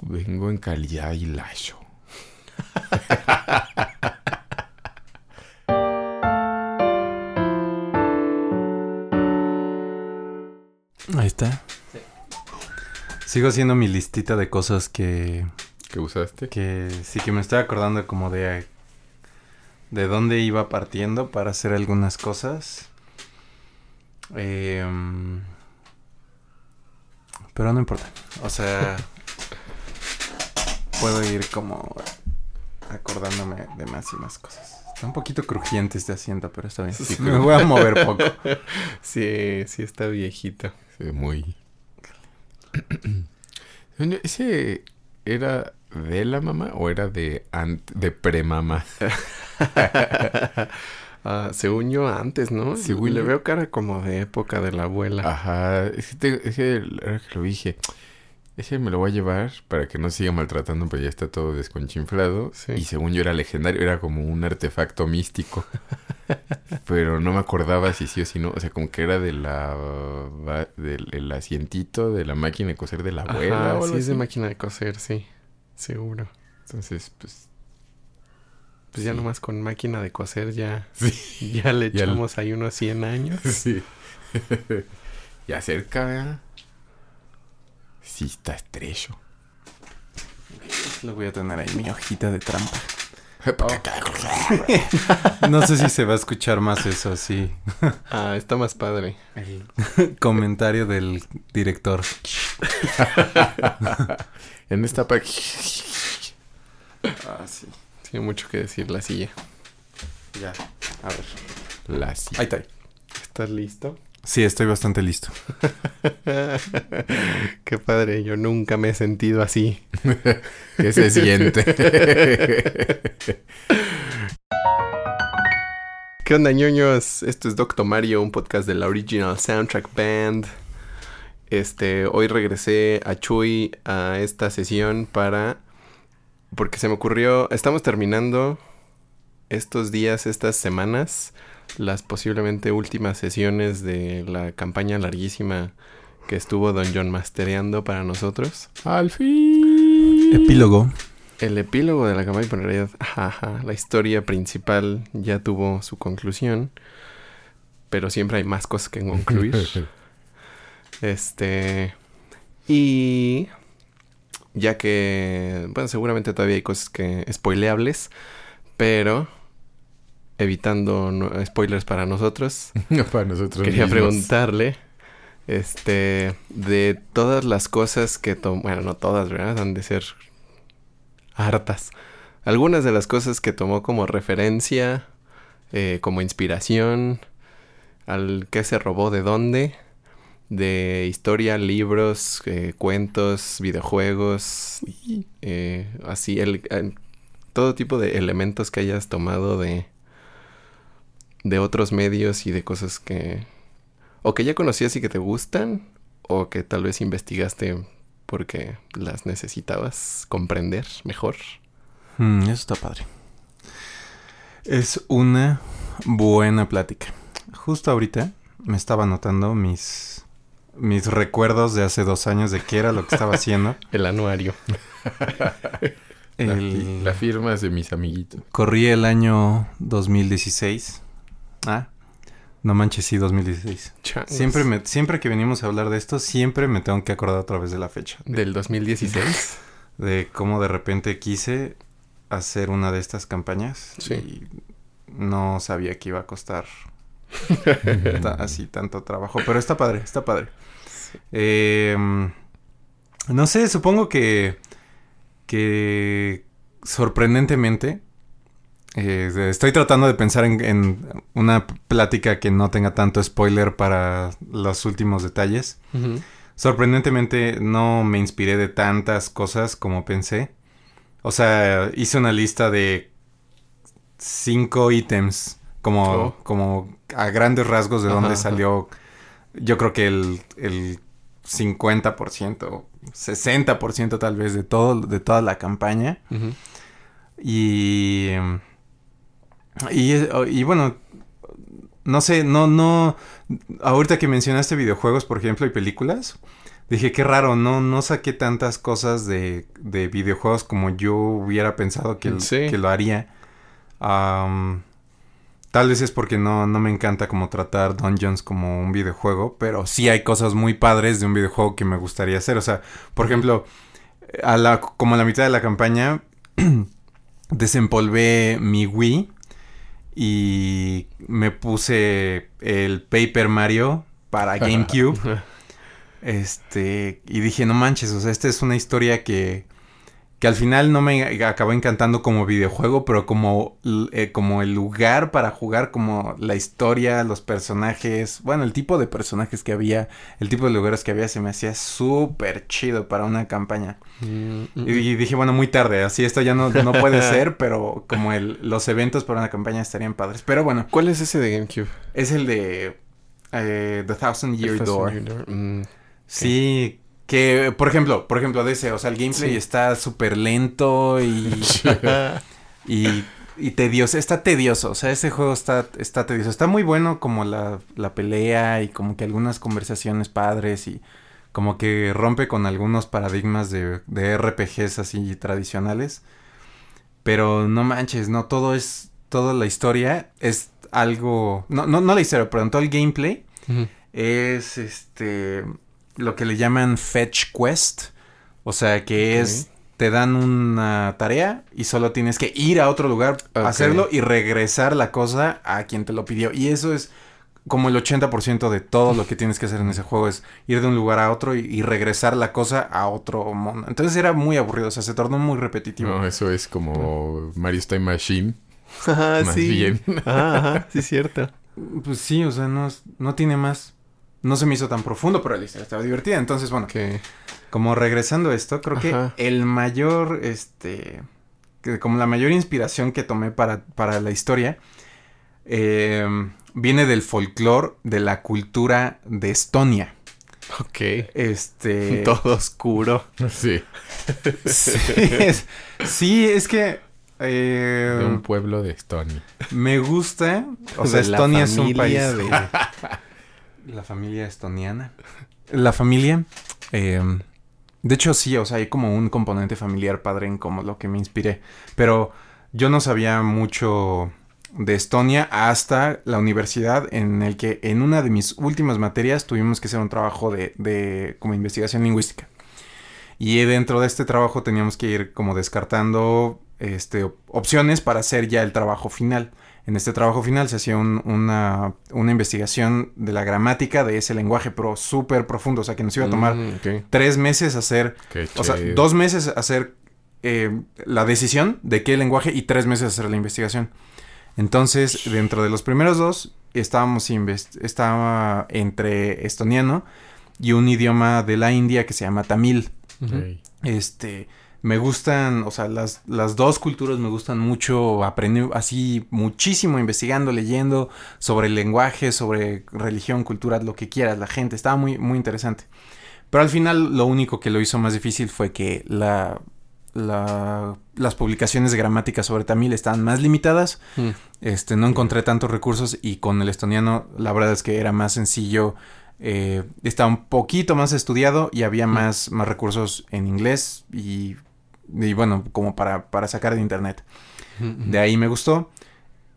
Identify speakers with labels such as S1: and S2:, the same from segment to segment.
S1: vengo en calidad y layo.
S2: Ahí está. Sigo haciendo mi listita de cosas que,
S1: ¿Qué usaste?
S2: que sí que me estoy acordando como de de dónde iba partiendo para hacer algunas cosas. Em, pero no importa. O sea, puedo ir como acordándome de más y más cosas. Está un poquito crujiente este asiento, pero está bien.
S1: Sí.
S2: Me voy a mover poco.
S1: Sí, sí está viejito. Sí, muy... ¿Ese era de la mamá o era de, de premamá?
S3: Ah, según yo antes, ¿no?
S1: Según
S3: Le
S1: yo-
S3: veo cara como de época de la abuela.
S1: Ajá, es que, te- es que lo dije, ese me lo voy a llevar para que no siga maltratando, pero ya está todo desconchinflado.
S3: Sí.
S1: Y según yo era legendario, era como un artefacto místico. pero no me acordaba si sí o si no. O sea, como que era de la del el asientito de la máquina de coser de la abuela.
S3: Ajá,
S1: o
S3: sí, es de máquina de coser, sí. Seguro.
S1: Entonces, pues.
S3: Pues ya
S1: Sí.
S3: nomás con máquina de coser ya,
S1: Sí.
S3: ya le
S1: Ya
S3: echamos ahí unos 100 años.
S1: Sí. y acerca, ¿verdad? Sí, está estrecho.
S2: Lo voy a tener ahí, mi hojita de trampa.
S1: Oh.
S2: No sé si se va a escuchar más eso, sí.
S3: Ah, está más padre.
S2: El comentario del director.
S1: en esta pa-
S2: Ah, sí.
S3: Tiene mucho que decir la silla.
S2: Ya. A ver.
S1: La sí.
S2: Ahí está.
S3: ¿Estás listo?
S2: Sí, estoy bastante listo.
S3: Qué padre, yo nunca me he sentido así.
S1: ¿Qué se siente?
S3: ¿Qué onda, ñoños? Esto es Doctor Mario, un podcast de la Original Soundtrack Band. Este, hoy regresé a Chuy a esta sesión para... Porque se me ocurrió... Estamos terminando estos días, estas semanas, las posiblemente últimas sesiones de la campaña larguísima que estuvo Don John mastereando para nosotros.
S1: Al fin.
S2: Epílogo.
S3: El epílogo de la campaña, pero en realidad, ajá, la historia principal ya tuvo su conclusión. Pero siempre hay más cosas que concluir. este. Y. Ya que. Bueno, seguramente todavía hay cosas que. spoileables. Pero. Evitando no- spoilers para nosotros.
S1: Para nosotros
S3: Quería
S1: mismos.
S3: preguntarle. Este. De todas las cosas que tomó. Bueno, no todas, ¿verdad? Han de ser. hartas. Algunas de las cosas que tomó como referencia. eh, como inspiración. Al que se robó de dónde. De historia, libros, eh, cuentos, videojuegos. eh, así, el, el- todo tipo de elementos que hayas tomado de. De otros medios y de cosas que. o que ya conocías y que te gustan. O que tal vez investigaste porque las necesitabas comprender mejor.
S2: Mm, eso está padre. Es una buena plática. Justo ahorita me estaba anotando mis, mis recuerdos de hace dos años de qué era lo que estaba haciendo.
S3: El anuario.
S1: La,
S2: El-
S1: fi- la firma es de mis amiguitos.
S2: Corrí el año 2016. Ah, no manches, sí, 2016.
S3: Changos.
S2: Siempre, me, siempre que venimos a hablar de esto, siempre me tengo que acordar otra vez de la fecha.
S3: Del 2016.
S2: De cómo de repente quise hacer una de estas campañas.
S3: Sí.
S2: Y no sabía que iba a costar ta- así tanto trabajo. Pero está padre, está padre. Eh, no sé, supongo que, que sorprendentemente eh, estoy tratando de pensar en, en una plática que no tenga tanto spoiler para los últimos detalles. Sorprendentemente no me inspiré de tantas cosas como pensé. O sea, hice una lista de cinco ítems como,
S3: Oh.
S2: como a grandes rasgos de
S3: Ajá,
S2: dónde
S3: ajá.
S2: salió. Yo creo que el, el 50%, 60% tal vez de todo, de toda la campaña. Y, em, y, y bueno, no sé, no, no, ahorita que mencionaste videojuegos, por ejemplo, y películas, dije, qué raro, no, no saqué tantas cosas de, de videojuegos como yo hubiera pensado que,
S3: Sí.
S2: que lo haría. Tal vez es porque no, no me encanta como tratar Dungeons como un videojuego, pero sí hay cosas muy padres de un videojuego que me gustaría hacer. O sea, por ejemplo, a la, como a la mitad de la campaña, desempolvé mi Wii y me puse el Paper Mario para GameCube. Este, y dije, no manches, o sea, esta es una historia que, que al final no me acabó encantando como videojuego, pero como, eh, como el lugar para jugar, como la historia, los personajes, bueno, el tipo de personajes que había, el tipo de lugares que había, se me hacía súper chido para una campaña.
S3: Mm,
S2: Y, y dije, bueno, muy tarde, así esto ya no, no puede ser, pero como el, los eventos para una campaña estarían padres. Pero bueno,
S3: ¿Cuál es ese de GameCube?
S2: es el de eh, The Thousand Year
S3: The
S2: Door.
S3: Thousand Year Door. Mm,
S2: Sí, que por ejemplo, por ejemplo, de ese, o sea, el gameplay
S3: Sí.
S2: está súper lento y, y, y tedioso, está tedioso, o sea, ese juego está, está tedioso, está muy bueno como la, la pelea y como que algunas conversaciones padres y como que rompe con algunos paradigmas de, de RPGs así tradicionales, pero no manches, no, todo es, toda la historia es algo, no, no, no la historia, perdón, todo el gameplay es este lo que le llaman fetch quest, o sea que es te dan una tarea y solo tienes que ir a otro lugar
S3: Ok.
S2: hacerlo y regresar la cosa a quien te lo pidió y eso es como el 80% de todo lo que tienes que hacer en ese juego es ir de un lugar a otro y, y regresar la cosa a otro mundo. Entonces era muy aburrido, o sea, se tornó muy repetitivo.
S1: No, eso es como Mario Time Machine.
S3: Ajá,
S1: Más
S3: sí.
S1: bien.
S3: Ajá, ajá, sí, cierto.
S2: Pues sí, o sea, no, es- no tiene más. No se me hizo tan profundo, pero la historia estaba divertida. Entonces, bueno, Como regresando a esto, creo
S3: Ajá.
S2: que el mayor, este, como la mayor inspiración que tomé para, para la historia, eh, viene del folclore de la cultura de Estonia.
S3: Ok.
S2: Este...
S3: Todo oscuro.
S1: Sí,
S2: Sí, es, sí, es que... eh,
S1: de un pueblo de Estonia.
S2: me gusta, o sea,
S3: De la
S2: Estonia es un país
S3: de-
S2: La familia estoniana. La familia. eh, de hecho, sí, o sea, hay como un componente familiar padre en como lo que me inspiré. Pero yo no sabía mucho de Estonia hasta la universidad en el que en una de mis últimas materias tuvimos que hacer un trabajo de, de como investigación lingüística. Y dentro de este trabajo teníamos que ir como descartando este, op- opciones para hacer ya el trabajo final. En este trabajo final se hacía un- una, una investigación de la gramática de ese lenguaje, pero súper profundo. O sea, que nos iba a tomar
S3: Mm, ok.
S2: tres meses hacer,
S1: Qué
S2: o sea, dos meses hacer eh, la decisión de qué lenguaje y tres meses hacer la investigación. Entonces, dentro de los primeros dos, estábamos estaba entre estoniano y un idioma de la India que se llama tamil. Este, me gustan, o sea, las, las dos culturas me gustan mucho, aprendí así muchísimo investigando, leyendo sobre el lenguaje, sobre religión, cultura, lo que quieras, la gente, estaba muy, muy interesante. Pero al final lo único que lo hizo más difícil fue que la, la- las publicaciones de gramática sobre tamil estaban más limitadas,
S3: Mm.
S2: este, no encontré tantos recursos y con el estoniano la verdad es que era más sencillo, eh, estaba un poquito más estudiado y había más, más recursos en inglés y, y bueno, como para, para sacar de internet. De ahí me gustó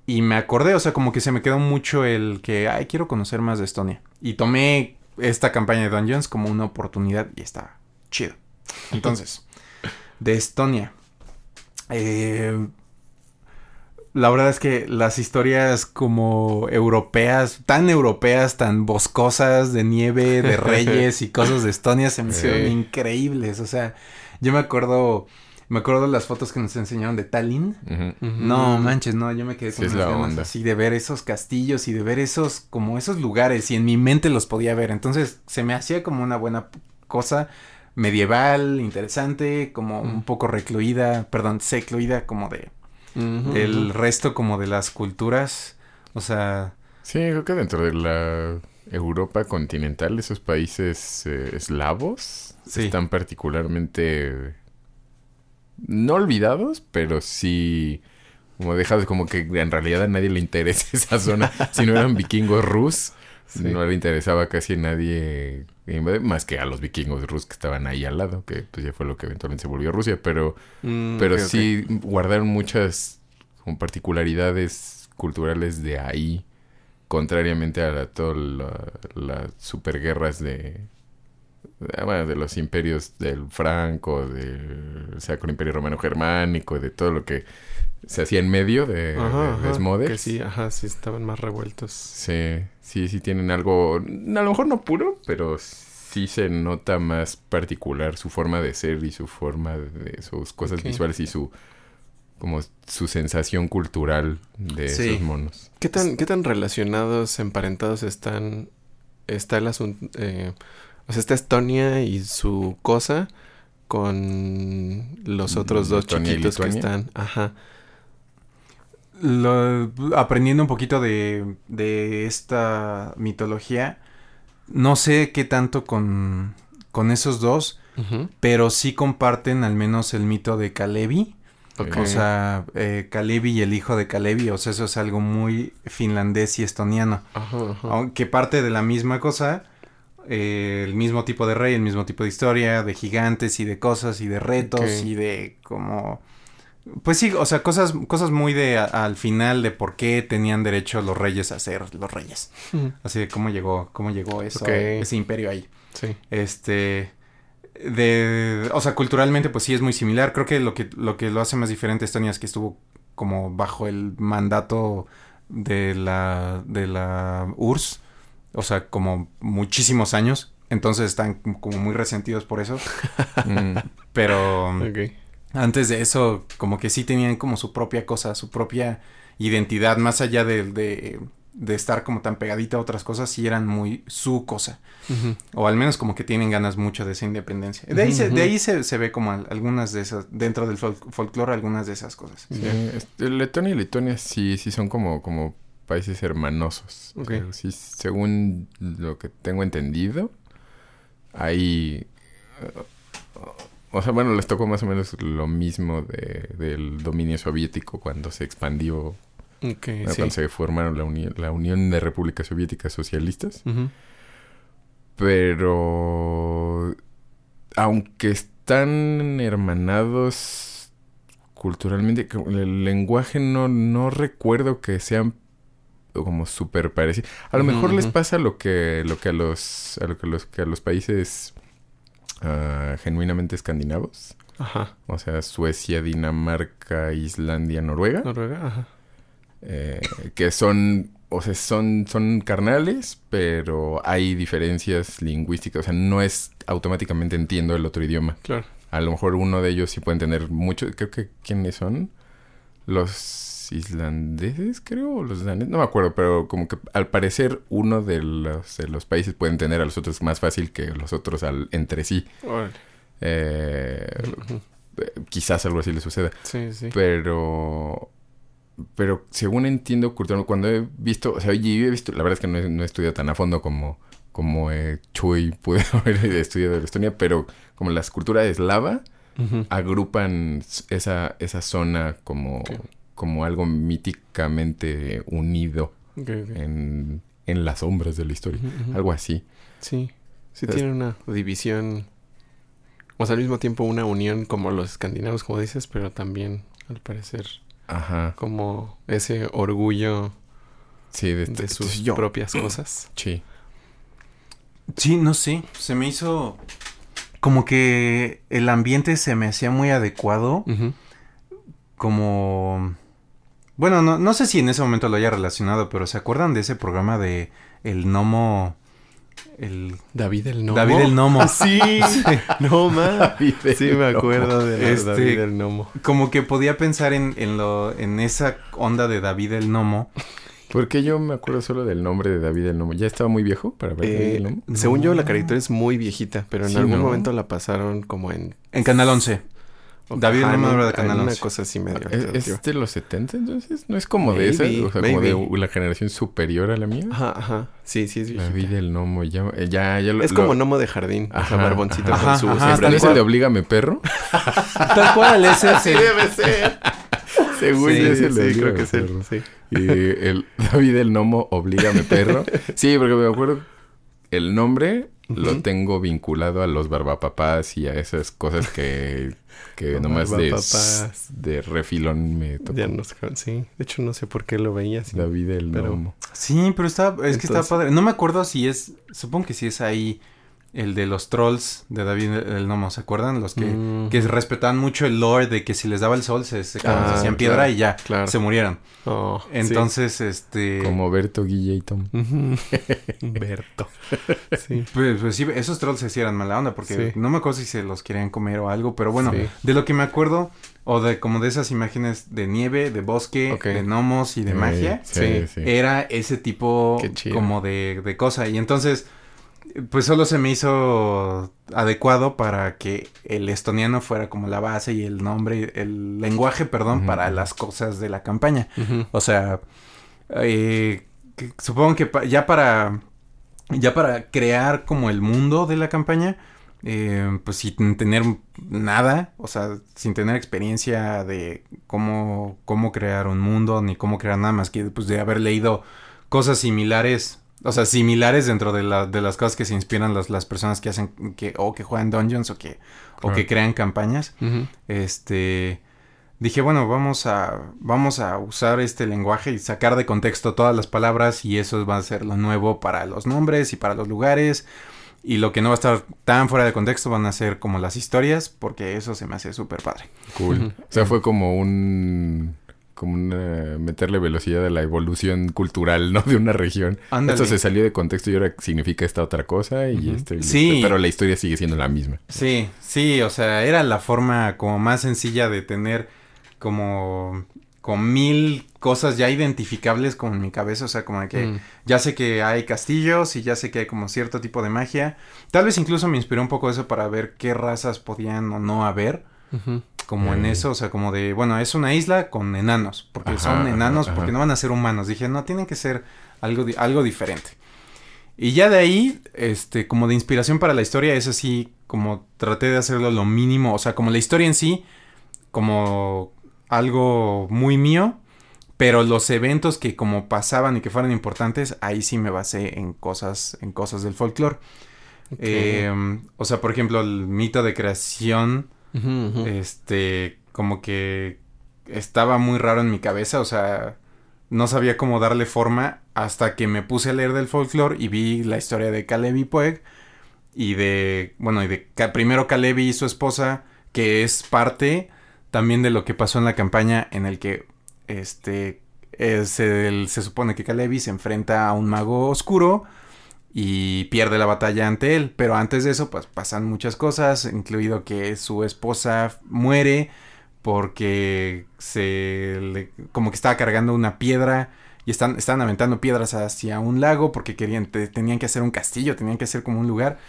S2: y me acordé, o sea, como que se me quedó mucho el que, ay, quiero conocer más de Estonia. Y tomé esta campaña de Dungeons como una oportunidad y está chido. Entonces, de Estonia. Eh, la verdad es que las historias como europeas, tan europeas, tan boscosas, de nieve, de reyes y cosas de Estonia se me hicieron
S1: Sí.
S2: increíbles. O sea, yo me acuerdo, me acuerdo de las fotos que nos enseñaron de Tallinn. No manches, no, yo me quedé
S1: Sí,
S2: con
S1: es
S2: unas
S1: la
S2: ganas
S1: onda.
S2: así de ver esos castillos y de ver esos, como esos lugares y en mi mente los podía ver. Entonces se me hacía como una buena cosa medieval, interesante, como un poco recluida, perdón, secluida como de del resto como de las culturas. O sea,
S1: Sí, creo que dentro de la Europa continental, esos países eh, eslavos
S2: Sí.
S1: están particularmente no olvidados, pero sí como dejados como que en realidad a nadie le interesa esa zona. si no eran vikingos rus,
S3: Sí.
S1: No le interesaba casi a nadie más que a los vikingos rusos que estaban ahí al lado, que pues ya fue lo que eventualmente se volvió Rusia, pero,
S3: Mm,
S1: pero sí guardaron muchas como particularidades culturales de ahí, contrariamente a la- todas la- las superguerras de, de, bueno, de los imperios del Franco, del Sacro Imperio Romano Germánico, de todo lo que se hacía en medio de,
S3: Ajá,
S1: de.
S3: Que sí, ajá, sí estaban más revueltos.
S1: Sí, sí, sí tienen algo, a lo mejor no puro, pero sí se nota más particular su forma de ser y su forma de sus cosas visuales y su como su sensación cultural de
S2: Sí.
S1: esos monos.
S3: ¿Qué tan, qué tan relacionados, emparentados están, está el asunto, eh, o sea, está Estonia y su cosa con los otros dos chiquitos que están, ajá,
S2: Lo- aprendiendo un poquito de, de esta mitología, no sé qué tanto con, con esos dos,
S3: ujú,
S2: pero sí comparten al menos el mito de Kalevi.
S3: ok,
S2: O sea, eh, Kalevi y el hijo de Kalevi, o sea, eso es algo muy finlandés y estoniano.
S3: ajá, ajá,
S2: Aunque parte de la misma cosa, eh, el mismo tipo de rey, el mismo tipo de historia, de gigantes y de cosas y de retos y de como... Pues sí, o sea, cosas, cosas muy de a- al final de por qué tenían derecho los reyes a ser los reyes. Así de cómo llegó, cómo llegó eso,
S3: Ok.
S2: ese imperio ahí.
S3: sí,
S2: Este de o sea, culturalmente pues sí es muy similar. Creo que lo que lo que lo hace más diferente a Estonia es que estuvo como bajo el mandato de la de la URSS, o sea, como muchísimos años. Entonces están como muy resentidos por eso,
S1: Mm,
S2: pero antes de eso como que sí tenían como su propia cosa, su propia identidad más allá de, de de estar como tan pegadita a otras cosas, sí eran muy su cosa. O al menos como que tienen ganas mucho de esa independencia. De ahí, se, de ahí se, se ve como al- algunas de esas, dentro del fol- folclore, algunas de esas cosas.
S1: sí, este, Letonia y Lituania sí, sí son como, como países hermanosos. O
S3: Ok.
S1: sea, sí, según lo que tengo entendido, hay... O sea, bueno, les tocó más o menos lo mismo de, del dominio soviético cuando se expandió,
S3: ok,
S1: bueno,
S3: sí,
S1: cuando se formaron la, uni- la Unión de Repúblicas Soviéticas Socialistas. Pero aunque están hermanados culturalmente, el lenguaje no, no recuerdo que sean como súper parecidos. A lo mejor les pasa lo que, lo que a los, a lo que los, que a los países ah, genuinamente escandinavos.
S3: ajá,
S1: O sea, Suecia, Dinamarca, Islandia, Noruega.
S3: Noruega, ajá,
S1: eh, que son, o sea, son, son carnales, pero hay diferencias lingüísticas. O sea, no es automáticamente entiendo el otro idioma.
S3: claro,
S1: A lo mejor uno de ellos sí pueden tener mucho. Creo que, ¿quiénes son? Los islandeses, creo, o los daneses, no me acuerdo, pero como que al parecer uno de los, de los países pueden tener a los otros más fácil que los otros al, entre sí. Eh, eh, quizás algo así le suceda.
S3: sí, sí,
S1: Pero. Pero según entiendo, cuando he visto. O sea, yo he visto. La verdad es que no he, no he estudiado tan a fondo como. Como eh, Chuy pude haber estudiado en Estonia. Pero como las culturas eslava
S3: ujú,
S1: agrupan esa, esa zona como. Como algo míticamente unido en, en las sombras de la historia. Algo así.
S3: Sí, sí tiene una división, o sea, al mismo tiempo una unión como los escandinavos, como dices, pero también, al parecer,
S1: Ajá.
S3: como ese orgullo
S1: Sí, de,
S3: de sus
S1: yo.
S3: propias cosas.
S1: Sí.
S2: Sí, no sé, se me hizo como que el ambiente se me hacía muy adecuado,
S3: Ujú.
S2: como... Bueno, no, no sé si en ese momento lo haya relacionado, pero ¿se acuerdan de ese programa de El Gnomo? El...
S3: David el Nomo.
S2: David el Gnomo.
S3: Sí, no más. Sí, me acuerdo de
S2: Este-
S3: David el Nomo.
S2: Como que podía pensar en, en, lo, en esa onda de David el Gnomo.
S1: Porque yo me acuerdo solo del nombre de David el Nomo. ¿Ya estaba muy viejo para ver David
S3: Eh,
S1: el Nomo?
S3: según yo, la caricatura es muy viejita, pero en
S1: Sí,
S3: algún
S1: ¿no?
S3: momento la pasaron como en...
S2: En Canal 11. David el
S3: Ajá,
S2: Nomo
S3: en
S2: era de Canal
S3: en Una
S2: 11.
S3: cosa así medio
S1: ¿Es,
S3: alternativa.
S1: es de los 70 entonces? ¿No es como de esa?
S3: Maybe,
S1: O sea, como
S3: maybe.
S1: de la generación superior a la mía.
S3: Ajá, ajá. Sí, sí es viejita.
S1: David el Nomo. Ya, eh, ya, ya lo...
S3: Es
S1: lo-
S3: como Nomo de jardín. O sea,
S1: Ajá,
S3: barboncito
S2: ajá.
S3: con su
S2: Ajá,
S1: ¿Es el
S2: cual.
S1: de Oblígame Perro?
S2: Tal cual, ese es el-
S3: debe ser.
S1: Según
S3: Sí,
S1: es el
S3: sí, creo que es él, sí.
S1: Y el David el Nomo, Oblígame Perro. Sí, porque me acuerdo el nombre lo tengo vinculado a los barbapapás y a esas cosas que, que nomás de, de refilón me tocó.
S3: Ya sí. De hecho, no sé por qué lo veía así.
S1: David el
S3: Pero-
S1: Nomo.
S2: Sí, pero está, es que está
S3: Entonces-
S2: padre. No me acuerdo si es, supongo que sí es ahí el de los trolls de David el Nomo, ¿se acuerdan? Los que,
S3: Mm,
S2: que respetaban mucho el lore de que si les daba el sol se, se,
S3: Ah,
S2: se hacían piedra
S3: claro,
S2: y ya
S3: claro.
S2: se murieron.
S3: oh, sí.
S2: Entonces, este...
S1: Como Berto, Guille y Tom.
S3: Berto. Sí.
S2: Pues, pues sí, esos trolls se hicieran mala onda porque
S3: Sí.
S2: no me acuerdo si se los querían comer o algo, pero bueno,
S3: Sí.
S2: de lo que me acuerdo, o de como de esas imágenes de nieve, de bosque, de gnomos y de
S1: Eh,
S2: magia,
S1: Sí,
S2: era ese tipo como de, de cosa. Y entonces, pues solo se me hizo adecuado para que el estoniano fuera como la base y el nombre, el lenguaje, perdón, para las cosas de la campaña. O sea, eh, que- supongo que pa- ya para ya para crear como el mundo de la campaña, eh, pues sin tener nada, o sea, sin tener experiencia de cómo, cómo crear un mundo, ni cómo crear nada más que pues, de haber leído cosas similares, o sea, similares dentro de, la, de las cosas que se inspiran las, las personas que hacen, que, o que juegan dungeons o que, o que crean campañas. Este dije bueno vamos a vamos a usar este lenguaje y sacar de contexto todas las palabras y eso va a ser lo nuevo para los nombres y para los lugares. Y lo que no va a estar tan fuera de contexto van a ser como las historias porque eso se me hace súper padre.
S1: Cool. O sea, fue como un... Como una... Meterle velocidad a la evolución cultural, ¿no? De una región.
S2: Ándale.
S1: Esto se salió de contexto y ahora significa esta otra cosa y
S3: Ujú.
S1: este... y
S2: Sí.
S1: este, pero la historia sigue siendo la misma.
S2: sí sí o sea era la forma como más sencilla de tener como con mil cosas ya identificables como en mi cabeza o sea como de que
S3: Mm.
S2: Ya sé que hay castillos y ya sé que hay como cierto tipo de magia. Tal vez incluso me inspiró un poco eso para ver qué razas podían o no haber.
S3: Ujú.
S2: Como en eso, o sea, como de, bueno, es una isla con enanos. Porque
S1: Ajá,
S2: son enanos,
S1: ajá.
S2: porque no van a ser humanos. Dije, no, tienen que ser algo, di- algo diferente. Y ya de ahí, este, como de inspiración para la historia, es así, como traté de hacerlo lo mínimo. O sea, como la historia en sí, como algo muy mío. Pero los eventos que como pasaban y que fueran importantes, ahí sí me basé en cosas, en cosas del folclore. Eh, o sea, por ejemplo, el mito de creación, Este, como que estaba muy raro en mi cabeza, o sea, no sabía cómo darle forma hasta que me puse a leer del folclore y vi la historia de Caleb y Pueg y de, bueno, y de primero Caleb y su esposa, que es parte también de lo que pasó en la campaña en el que, este, es el- se supone que Calebi se enfrenta a un mago oscuro y pierde la batalla ante él. Pero antes de eso, pues pasan muchas cosas, incluido que su esposa muere porque se le, como que estaba cargando una piedra y están, estaban aventando piedras hacia un lago porque querían, te- tenían que hacer un castillo, tenían que hacer como un lugar.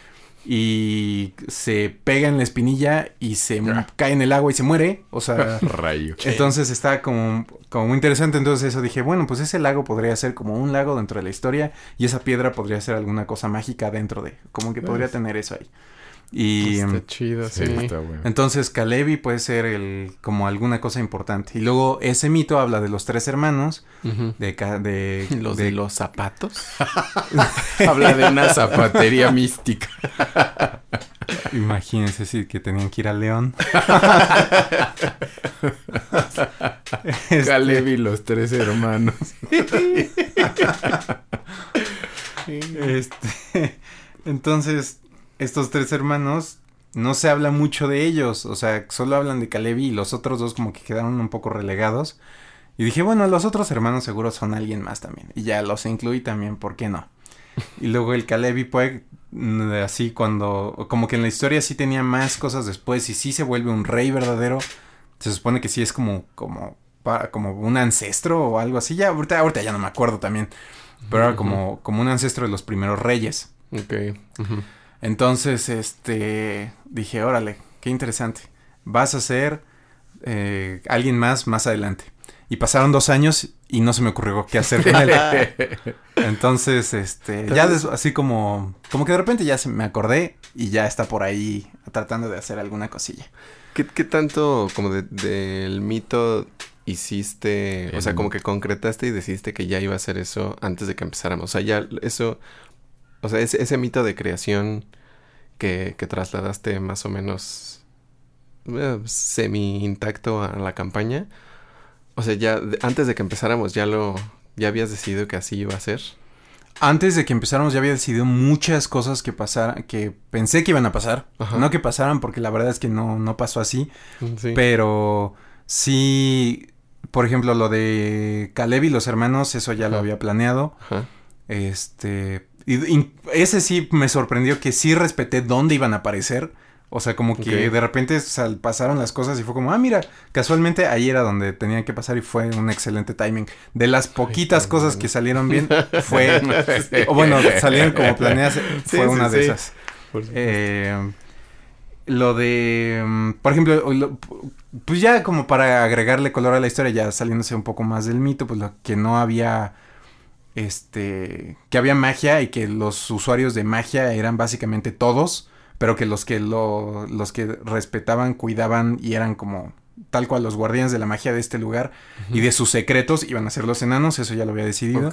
S2: Y se pega en la espinilla y se cae en el agua y se muere. O sea,
S1: Rayo.
S2: entonces está como, como muy interesante. Entonces eso dije, bueno, pues ese lago podría ser como un lago dentro de la historia y esa piedra podría ser alguna cosa mágica dentro de, como que podría
S1: Pues.
S2: tener eso ahí. Y
S3: Está chido, sí.
S1: Sí, está bueno.
S2: entonces Kalevi puede ser el, como alguna cosa importante. Y luego ese mito habla de los tres hermanos, de, de,
S3: Los de los zapatos.
S1: Habla de una zapatería mística.
S2: Imagínense si que tenían que ir a León. Este,
S1: Caleb y los tres hermanos.
S2: Este, entonces, estos tres hermanos, no se habla mucho de ellos, o sea, solo hablan de Kalevi y los otros dos como que quedaron un poco relegados. Y dije, bueno, los otros hermanos seguro son alguien más también. Y ya los incluí también, ¿por qué no? Y luego el Kalevi Pueg, mm, así cuando, como que en la historia sí tenía más cosas después y sí se vuelve un rey verdadero. Se supone que sí es como, como, pa- como un ancestro o algo así. Ya, ahorita, ahorita ya no me acuerdo también. Pero era como, como un ancestro de los primeros reyes.
S3: Ok. Ujú.
S2: Entonces, este, dije, órale, qué interesante. Vas a ser eh, alguien más más adelante. Y pasaron dos años y no se me ocurrió qué hacer con él. Entonces, este, ya des- así como, como que de repente ya se me acordé y ya está por ahí tratando de hacer alguna cosilla.
S3: ¿Qué, qué tanto como de- del mito hiciste, o sea,
S1: El-
S3: como que concretaste y decidiste que ya iba a hacer eso antes de que empezáramos. O sea, ya eso, o sea, ese, ese mito de creación que, que trasladaste más o menos eh, semi intacto a la campaña. O sea, ya antes de que empezáramos ya lo, ya habías decidido que así iba a ser.
S2: Antes de que empezáramos ya había decidido muchas cosas que pasaran, que pensé que iban a pasar.
S3: Ajá.
S2: No que pasaran porque la verdad es que no, no pasó así.
S3: Sí.
S2: Pero sí, por ejemplo, lo de Caleb y los hermanos, eso ya lo había planeado.
S3: Ajá.
S2: Este, y, y ese sí me sorprendió que sí respeté dónde iban a aparecer. O sea, como que de repente sal- pasaron las cosas y fue como, ah, mira, casualmente ahí era donde tenían que pasar y fue un excelente timing. De las poquitas cosas que salieron bien, fue, o bueno, salieron como planeadas, fue
S3: sí,
S2: una de
S3: sí.
S2: esas. Eh, lo de, mm, por ejemplo, lo- pues ya como para agregarle color a la historia, ya saliéndose un poco más del mito, pues lo que no había, este, que había magia y que los usuarios de magia eran básicamente todos, pero que los que lo, los que respetaban, cuidaban y eran como tal cual los guardianes de la magia de este lugar y de sus secretos iban a ser los enanos, eso ya lo había decidido.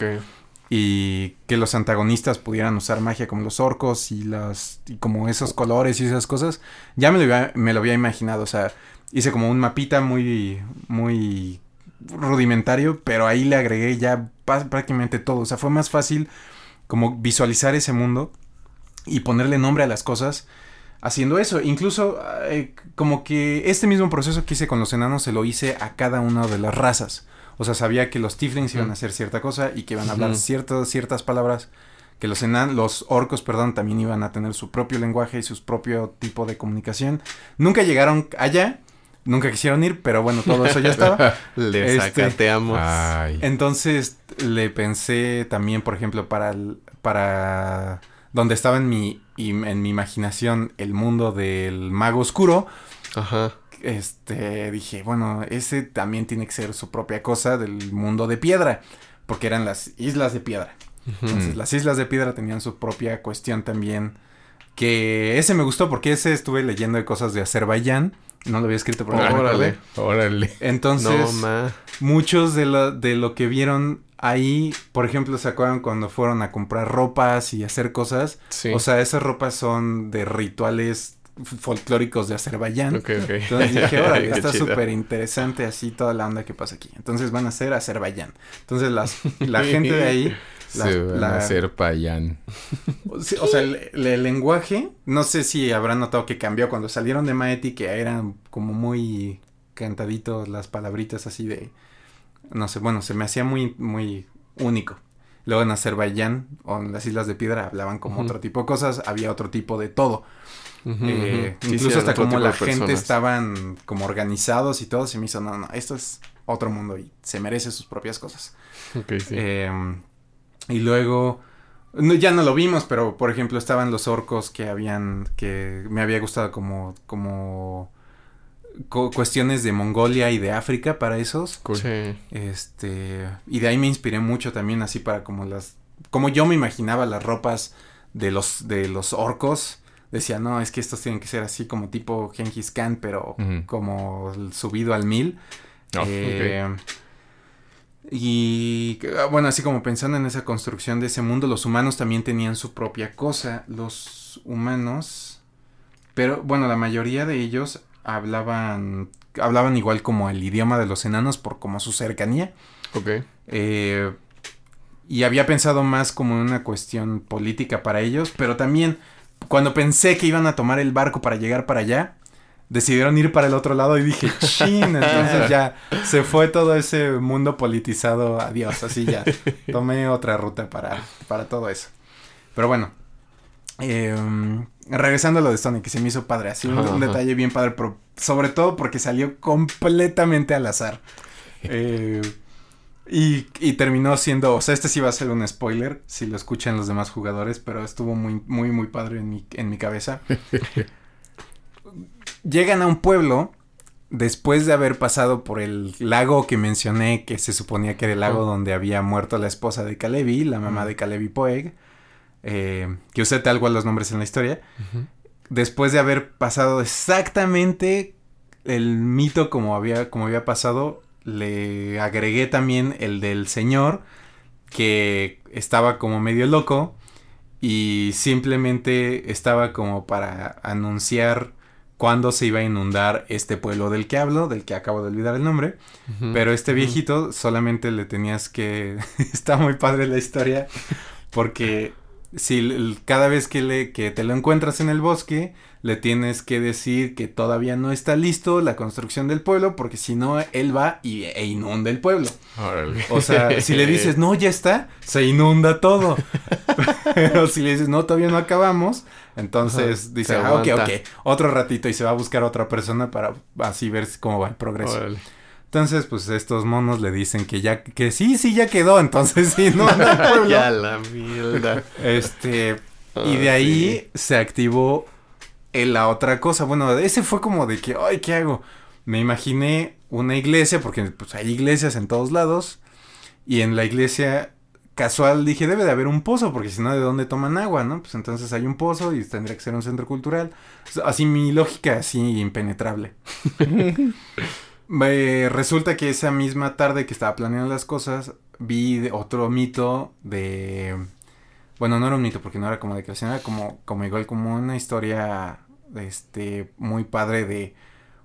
S2: Y que los antagonistas pudieran usar magia como los orcos y las y como esos colores y esas cosas. Ya me lo había, me lo había imaginado o sea hice como un mapita muy muy rudimentario pero ahí le agregué ya prácticamente todo o sea fue más fácil como visualizar ese mundo y ponerle nombre a las cosas haciendo eso incluso eh, como que este mismo proceso que hice con los enanos se lo hice a cada una de las razas o sea, sabía que los tieflings iban a hacer cierta cosa y que iban a hablar ciertas, ciertas palabras. Que los enan los orcos, perdón, también iban a tener su propio lenguaje y su propio tipo de comunicación. Nunca llegaron allá, nunca quisieron ir, pero bueno, todo eso ya estaba.
S3: Le
S2: Este-
S3: sacateamos.
S1: Ay.
S2: Entonces le pensé también, por ejemplo, para el- para donde estaba en mi en mi imaginación el mundo del mago oscuro,
S3: Ajá.
S2: este, dije, bueno, ese también tiene que ser su propia cosa del mundo de piedra, porque eran las islas de piedra. Entonces, las islas de piedra tenían su propia cuestión también, que ese me gustó porque ese estuve leyendo de cosas de Azerbaiyán, no lo había escrito pero ahora me
S3: Órale.
S1: Órale.
S2: Entonces,
S3: no,
S2: muchos de lo, de lo que vieron ahí, por ejemplo, se acuerdan cuando fueron a comprar ropas y hacer cosas,
S3: Sí.
S2: o sea, esas ropas son de rituales folclóricos de Azerbaiyán.
S3: ok, ok.
S2: Entonces dije, órale, está súper interesante así toda la onda que pasa aquí. Entonces van a ser Azerbaiyán. Entonces las, la gente de ahí... la-
S1: Se van
S2: la-
S1: a hacer payán.
S2: sí, o sea, el, el lenguaje, no sé si habrán notado que cambió cuando salieron de Maeti, que eran como muy cantaditos las palabritas así de... No sé, bueno, se me hacía muy, muy único. Luego en Azerbaiyán o en las Islas de Piedra hablaban como otro tipo de cosas, había otro tipo de todo. Eh, incluso
S3: sí,
S2: hasta como la gente
S3: personas.
S2: estaban como organizados y todo, se me hizo, no, no, esto es otro mundo y se merece sus propias cosas.
S3: Ok, sí.
S2: Eh, y luego, no, ya no lo vimos, pero por ejemplo estaban los orcos que habían, que me había gustado como, como cu- cuestiones de Mongolia y de África para esos.
S1: Cool.
S3: Sí.
S2: Este, y de ahí me inspiré mucho también así para como las, como yo me imaginaba las ropas de los, de los orcos. Decía, no, es que estos tienen que ser así como tipo Genghis Khan, pero como subido al mil.
S1: Oh,
S2: Eh, Y ah, bueno, así como pensando en esa construcción de ese mundo, los humanos también tenían su propia cosa. Los humanos, pero bueno, la mayoría de ellos hablaban, hablaban igual como el idioma de los enanos por como su cercanía.
S3: Ok.
S2: Eh, y había pensado más como en una cuestión política para ellos, pero también cuando pensé que iban a tomar el barco para llegar para allá, decidieron ir para el otro lado y dije, chin, entonces ya se fue todo ese mundo politizado, adiós, así ya, tomé otra ruta para, para todo eso. Pero bueno, eh, regresando a lo de Sony, que se me hizo padre, así un, un detalle bien padre, pero sobre todo porque salió completamente al azar. Eh, y, y terminó siendo, o sea, este sí va a ser un spoiler si lo escuchan los demás jugadores, pero estuvo muy, muy, muy padre en mi, en mi cabeza. Llegan a un pueblo después de haber pasado por el lago que mencioné, que se suponía que era el lago donde había muerto la esposa de Kalevi, la mamá de Kalevi Poeg, eh, que usé tal cual los nombres en la historia. Después de haber pasado exactamente el mito como había, como había pasado, le agregué también el del señor que estaba como medio loco y simplemente estaba como para anunciar cuándo se iba a inundar este pueblo del que hablo, del que acabo de olvidar el nombre. Pero este viejito solamente le tenías que... Está muy padre la historia porque si cada vez que, le, que te lo encuentras en el bosque, le tienes que decir que todavía no está listo la construcción del pueblo porque si no, él va y, e inunda el pueblo.
S1: Órale.
S2: O sea, si le dices, no, ya está, se inunda todo. Pero si le dices, no, todavía no acabamos, entonces
S3: Ajá,
S2: dice, ah, ok, ok, otro ratito y se va a buscar a otra persona para así ver cómo va el progreso.
S3: Órale.
S2: Entonces, pues estos monos le dicen que ya, que sí, sí, ya quedó, entonces sí, no, no pueblo.
S3: ya la mierda.
S2: Este, y
S3: Ah,
S2: de ahí
S3: sí.
S2: se activó en la otra cosa. Bueno, ese fue como de que, ay, ¿qué hago? Me imaginé una iglesia, porque pues hay iglesias en todos lados. Y en la iglesia casual dije, debe de haber un pozo, porque si no, ¿de dónde toman agua, no? Pues entonces hay un pozo y tendría que ser un centro cultural. Así mi lógica, así impenetrable. Eh, resulta que esa misma tarde que estaba planeando las cosas, vi otro mito de... Bueno, no era un mito porque no era como de creación, era como, como igual como una historia este, muy padre de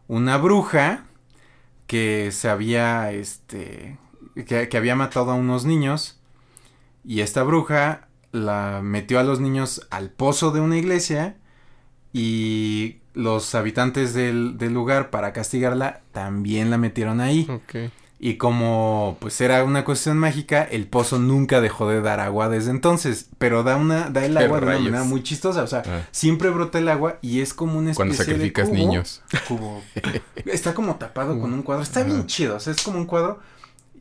S2: una bruja que se había, este, que había matado a unos niños y esta bruja la metió a los niños al pozo de una iglesia y los habitantes del, del lugar para castigarla también la metieron ahí.
S3: Ok.
S2: Y como pues era una cuestión mágica, el pozo nunca dejó de dar agua desde entonces. Pero da una, da el
S1: ¿Qué
S2: agua de una manera muy chistosa. O sea,
S1: Ah.
S2: siempre brota el agua y es como una especie
S1: Cuando sacrificas
S2: de cubo,
S1: niños.
S2: cubo. Está como tapado con un cuadro. Está bien chido. O sea, es como un cuadro.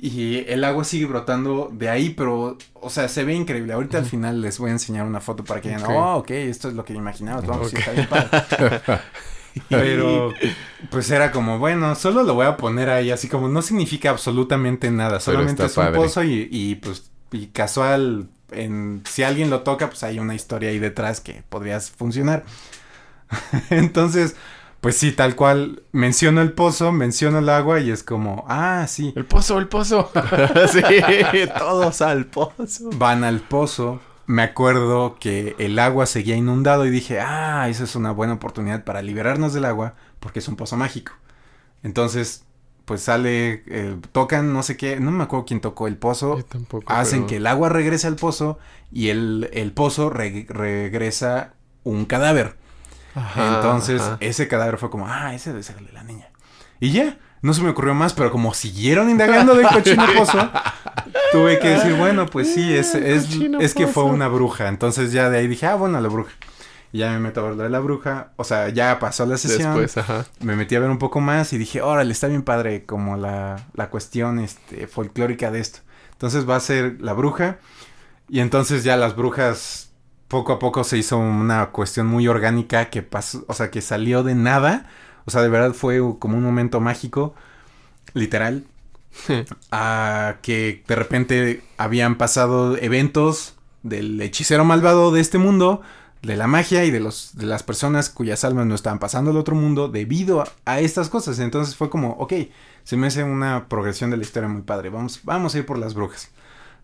S2: Y el agua sigue brotando de ahí, pero, o sea, se ve increíble. Ahorita al final les voy a enseñar una foto para que digan,
S3: Ok.
S2: oh, ok, esto es lo que imaginaba. Vamos, sí,
S3: Ok.
S2: está bien padre. Pero, pues era como, bueno, solo lo voy a poner ahí, así como no significa absolutamente nada, solamente es un
S1: padre.
S2: pozo y, y, pues, y casual, en, si alguien lo toca, pues hay una historia ahí detrás que podría funcionar. Entonces, pues sí, tal cual, menciono el pozo, menciono el agua y es como, ah, sí,
S1: El pozo, el pozo.
S3: sí, todos al pozo.
S2: van al pozo. Me acuerdo que el agua seguía inundado y dije, ah, esa es una buena oportunidad para liberarnos del agua porque es un pozo mágico. Entonces, pues sale, eh, tocan, no sé qué, no me acuerdo quién tocó el pozo.
S3: Yo tampoco.
S2: Hacen
S3: pero-
S2: que el agua regrese al pozo y el, el pozo re- regresa un cadáver.
S3: Ajá,
S2: Entonces,
S3: ajá.
S2: ese cadáver fue como, ah, ese debe ser el de la niña. Y ya, no se me ocurrió más, pero como siguieron indagando del cochino pozo, tuve que decir, bueno, pues sí, es, es, es que fue una bruja. Entonces ya de ahí dije, ah, bueno, la bruja. Y ya me meto a ver lo de la bruja. O sea, ya pasó la sesión.
S3: Después, ajá.
S2: Me metí a ver un poco más y dije, órale, está bien padre como la, la cuestión este, folclórica de esto. Entonces va a ser la bruja. Y entonces ya las brujas, poco a poco se hizo una cuestión muy orgánica que pasó, o sea, que salió de nada. O sea, de verdad fue como un momento mágico, literal. a que de repente habían pasado eventos del hechicero malvado de este mundo, de la magia y de los de las personas cuyas almas no estaban pasando al otro mundo debido a, a estas cosas. Entonces fue como, ok, se me hace una progresión de la historia muy padre. Vamos, vamos a ir por las brujas.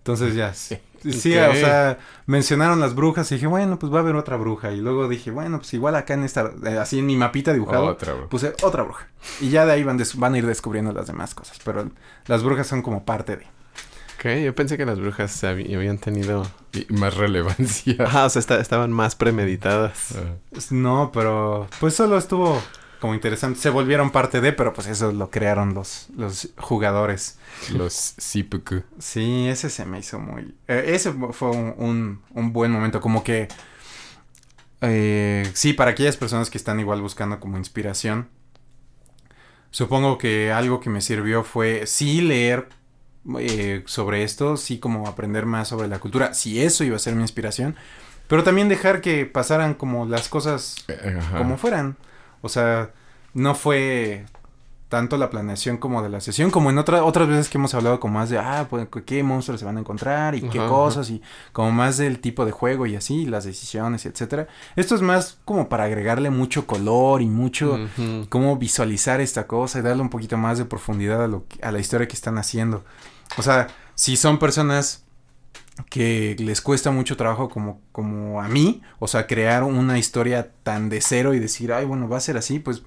S2: Entonces ya, sí, sí, o sea, mencionaron las brujas y dije, bueno, pues va a haber otra bruja. Y luego dije, bueno, pues igual acá en esta, eh, así en mi mapita dibujado,
S1: Otra,
S2: puse otra bruja. Y ya de ahí van, van a ir descubriendo las demás cosas. Pero las brujas son como parte de.
S3: Ok, yo pensé que las brujas se habi- habían tenido...
S1: Y más relevancia.
S3: Ajá, o sea, esta- estaban más premeditadas.
S1: Ah.
S2: No, pero pues solo estuvo como interesante. Se volvieron parte de, pero pues eso lo crearon los, los jugadores.
S1: Los Sipuku.
S2: Sí, ese se me hizo muy... eh, ese fue un, un- un buen momento, como que... eh, sí, para aquellas personas que están igual buscando como inspiración. Supongo que algo que me sirvió fue sí leer eh, sobre esto, sí como aprender más sobre la cultura, si eso iba a ser mi inspiración, pero también dejar que pasaran como las cosas
S1: Ajá.
S2: como fueran. O sea, no fue tanto la planeación como de la sesión, como en otra, otras veces que hemos hablado como más de, ah, pues, qué monstruos se van a encontrar y qué
S3: Ajá,
S2: cosas y como más del tipo de juego y así, las decisiones, etcétera. Esto es más como para agregarle mucho color y mucho
S3: Ujú.
S2: cómo visualizar esta cosa y darle un poquito más de profundidad a, lo que- a la historia que están haciendo. O sea, si son personas que les cuesta mucho trabajo como, como a mí, o sea, crear una historia tan de cero y decir, ay, bueno, va a ser así, pues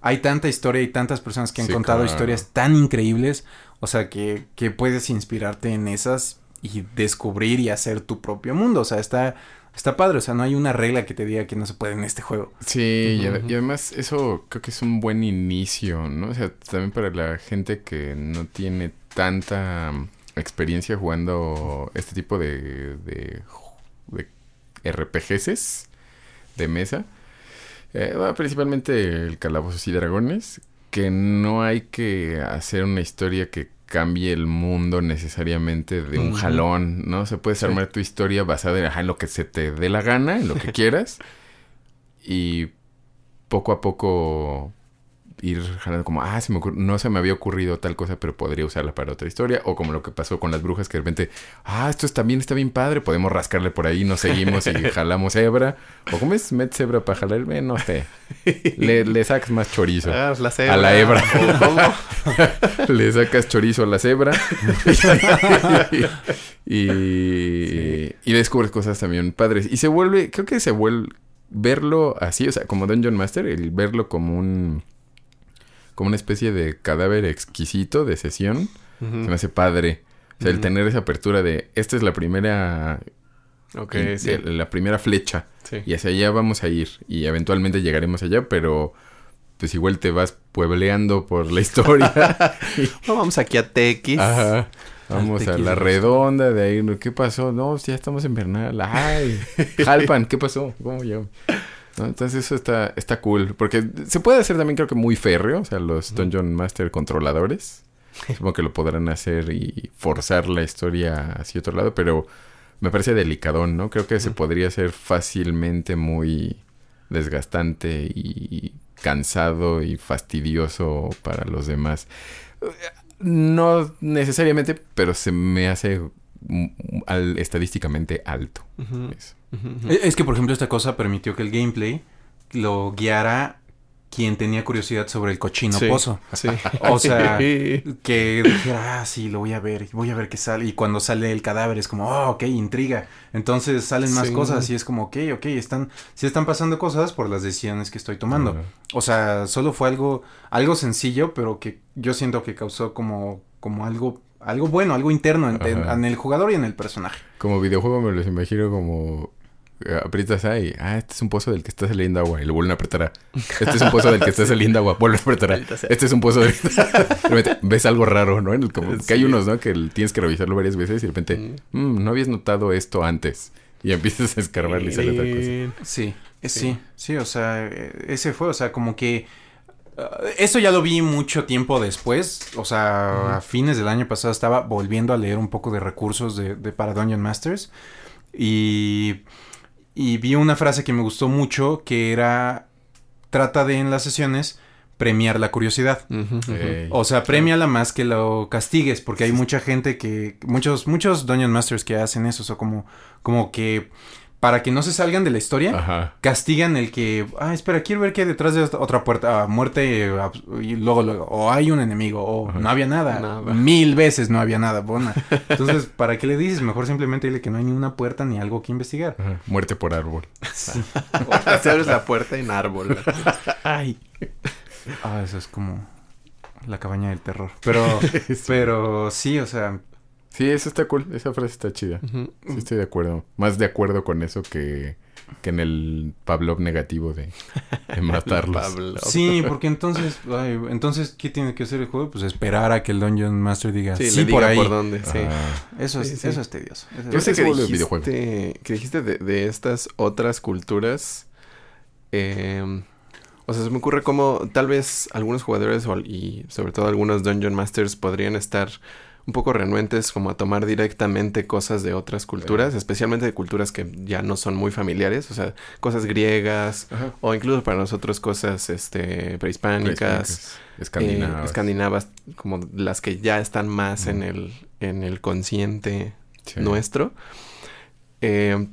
S2: hay tanta historia y tantas personas que han
S1: Sí,
S2: contado
S1: claro.
S2: historias tan increíbles, o sea, que, que puedes inspirarte en esas y descubrir y hacer tu propio mundo, o sea, está... Está padre, o sea, no hay una regla que te diga que no se puede en este juego.
S1: Sí, y, además eso creo que es un buen inicio, ¿no? O sea, también para la gente que no tiene tanta experiencia jugando este tipo de, de, RPGs de mesa. Eh, principalmente el Calabozos y Dragones, que no hay que hacer una historia que cambie el mundo necesariamente de un jalón, ¿no? O puedes
S3: Sí.
S1: armar tu historia basada en, ajá, en lo que se te dé la gana, en lo que quieras, y poco a poco ir jalando como, ah, se me no se me había ocurrido tal cosa, pero podría usarla para otra historia, o como lo que pasó con las brujas, que de repente, ah, esto también está bien padre, podemos rascarle por ahí, nos seguimos y jalamos hebra, o cómo es, metes hebra para jalar, Eh, no sé, le, le sacas más chorizo.
S3: Ah, la
S1: A la hebra. Le sacas chorizo a la cebra. y, y descubres cosas también padres. Y se vuelve, creo que se vuelve, verlo así, o sea, como Dungeon Master, el verlo como un, como una especie de cadáver exquisito de sesión,
S3: Ujú.
S1: se me hace padre. O sea, el tener esa apertura de, esta es la primera,
S3: Ok, sí.
S1: la primera flecha.
S3: sí.
S1: Y hacia allá vamos a ir. Y eventualmente llegaremos allá, pero pues igual te vas puebleando por la historia.
S3: No, vamos aquí a TX.
S1: Ajá. Vamos a la redonda de ahí. ¿Qué pasó? No, ya estamos en Bernal. Ay, Jalpan, ¿qué pasó? ¿Cómo llegamos? ¿No? Entonces eso está, está cool. Porque se puede hacer también creo que muy férreo. O sea, los Dungeon Master controladores. Supongo que lo podrán hacer y forzar la historia hacia otro lado. Pero me parece delicadón, ¿no? Creo que se podría hacer fácilmente muy desgastante y cansado y fastidioso para los demás. No necesariamente, pero se me hace al- estadísticamente alto.
S2: E- Es que, por ejemplo, esta cosa permitió que el gameplay lo guiara quien tenía curiosidad sobre el cochino
S3: Sí.
S2: pozo.
S3: Sí.
S2: O sea, que dijera, ah, sí, lo voy a ver, voy a ver qué sale. Y cuando sale el cadáver es como, oh, ok, intriga. Entonces salen más
S3: Sí.
S2: cosas y es como, ok, ok, están, sí están pasando cosas por las decisiones que estoy tomando. O sea, solo fue algo, algo sencillo, pero que yo siento que causó como, como algo, algo bueno, algo interno en, en-
S1: Ajá.
S2: en el jugador y en el personaje.
S1: Como videojuego me los imagino como eh, aprietas ahí, ah, este es un pozo del que está saliendo agua y lo vuelven a apretar. a, Este es un pozo del que está saliendo agua, vuelve a apretar. a,
S3: Maldita sea.
S1: Este es un pozo del de repente ves algo raro, ¿no? En el- como que hay unos, ¿no? Que el- tienes que revisarlo varias veces y de repente, "Mm, no habías notado esto antes. Y empiezas a escarbar y sale otra cosa.
S3: Sí.
S2: Sí,
S3: Sí.
S2: o sea, eh, ese fue, o sea, como que... eso ya lo vi mucho tiempo después, o sea, a fines del año pasado estaba volviendo a leer un poco de recursos de, de para Dungeon Masters y, y vi una frase que me gustó mucho que era, trata de en las sesiones premiar la curiosidad. O sea, premiala más que lo castigues, porque hay mucha gente que, muchos, muchos Dungeon Masters que hacen eso, o sea, como, como que para que no se salgan de la historia,
S1: Ajá.
S2: castigan el que, ah, espera, quiero ver qué hay detrás de esta otra puerta, ah, muerte, abs- y luego, luego, o hay un enemigo, o
S1: Ajá.
S2: no había nada,
S3: Nada.
S2: mil veces no había nada, bueno. Entonces, ¿para qué le dices? Mejor simplemente dile que no hay ni una puerta ni algo que investigar.
S1: Ajá. Muerte por árbol.
S3: Te abres la puerta en árbol.
S2: Ay. Ah, eso es como la cabaña del terror. Pero, pero sí, o sea,
S1: Sí, eso está cool. Esa frase está chida. Sí, estoy de acuerdo. Más de acuerdo con eso que, que en el Pavlov negativo de, de matarlos.
S2: Sí, porque entonces, ay, entonces, ¿qué tiene que hacer el juego? Pues esperar a que el Dungeon Master diga,
S3: Sí,
S2: sí,
S3: le
S2: por
S3: diga
S2: ahí.
S3: por dónde, sí.
S1: Ah,
S2: Eso es,
S3: Sí, sí.
S2: eso es tedioso. Eso es-
S1: Yo sé que
S3: dijiste, que dijiste de, de estas otras culturas, eh, o sea, se me ocurre como tal vez algunos jugadores y sobre todo algunos Dungeon Masters podrían estar un poco renuentes como a tomar directamente cosas de otras culturas, especialmente de culturas que ya no son muy familiares, o sea, cosas griegas
S1: Ajá.
S3: o incluso para nosotros cosas este prehispánicas, eh,
S1: Escandinavas.
S3: escandinavas, como las que ya están más en el en el consciente
S1: Sí.
S3: nuestro. Eh,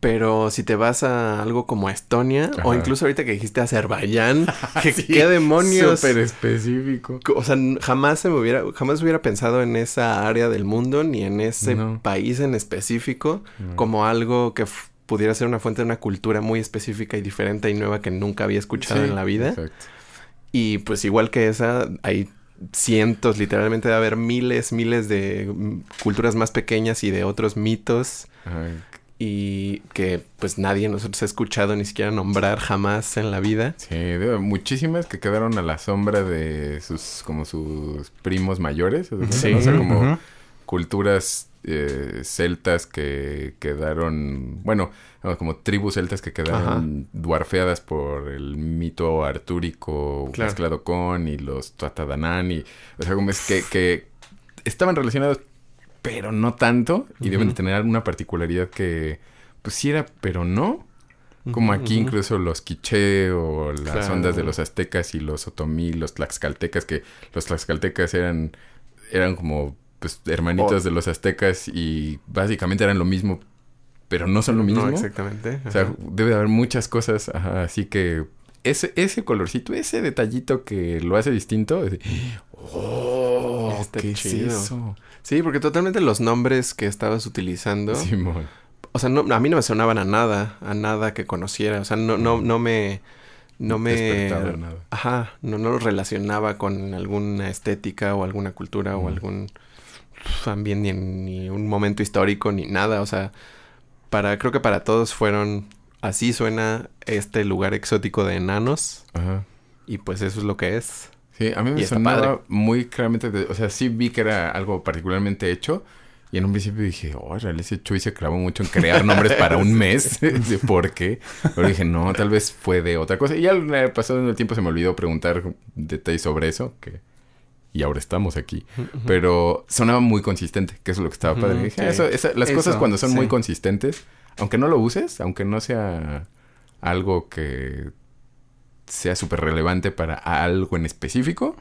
S3: pero si te vas a algo como Estonia o incluso ahorita que dijiste Azerbaiyán, que
S1: Sí,
S3: qué demonios.
S1: Súper específico.
S3: O sea, jamás se me hubiera, jamás hubiera pensado en esa área del mundo ni en ese
S1: No.
S3: país en específico
S1: No.
S3: como algo que pudiera ser una fuente de una cultura muy específica y diferente y nueva que nunca había escuchado
S1: Sí,
S3: en la vida.
S1: Exacto.
S3: Y pues igual que esa, hay cientos, literalmente debe haber miles, miles de mm, culturas más pequeñas y de otros mitos
S1: Ajá.
S3: Y que pues nadie de nosotros ha escuchado ni siquiera nombrar jamás en la vida.
S1: Sí, de- muchísimas que quedaron a la sombra de sus, como sus primos mayores. ¿o sea,
S3: Sí.
S1: O sea, como culturas eh, celtas que quedaron, bueno, no, como tribus celtas que quedaron duarfeadas por el mito artúrico
S3: Claro.
S1: mezclado con y los Tuatadanán y, o sea, como es que, que estaban relacionados, pero no tanto y deben de tener alguna particularidad que, pues sí era, pero no. Como aquí incluso los quiché o las
S3: Claro.
S1: ondas de los aztecas y los otomí, los tlaxcaltecas, que los tlaxcaltecas eran, eran como pues hermanitos
S3: O-
S1: de los aztecas y básicamente eran lo mismo, pero no son lo mismo.
S3: No, exactamente.
S1: o sea, debe de haber muchas cosas, ajá, así que ese, ese colorcito, ese detallito que lo hace distinto, es oh,
S3: Está
S1: ¿qué
S3: chido.
S1: es eso?
S3: Sí, porque totalmente los nombres que estabas utilizando,
S1: Simón.
S3: o sea, no, a mí no me sonaban a nada, a nada que conociera, o sea, no, no, no me, no me,
S1: Despertaba nada.
S3: ajá, no, no lo relacionaba con alguna estética o alguna cultura o
S1: Mm.
S3: algún ni, ni un momento histórico ni nada, o sea, para, creo que para todos fueron, así suena este lugar exótico de enanos
S1: Ajá.
S3: y pues eso es lo que es.
S1: Sí, a mí me sonaba muy claramente, de- o sea, sí vi que era algo particularmente hecho. Y en un principio dije, oh, realmente ese Chuy se clavó mucho en crear nombres para un mes. ¿Por qué? Pero dije, no, tal vez fue de otra cosa. Y ya pasado en el tiempo se me olvidó preguntar detalles sobre eso. que Y ahora estamos aquí. Pero sonaba muy consistente, que eso es lo que estaba padre. Dije,
S3: sí.
S1: "Ah, eso- esa- las cosas cuando son muy consistentes, aunque no lo uses, aunque no sea algo que sea súper relevante para algo en específico,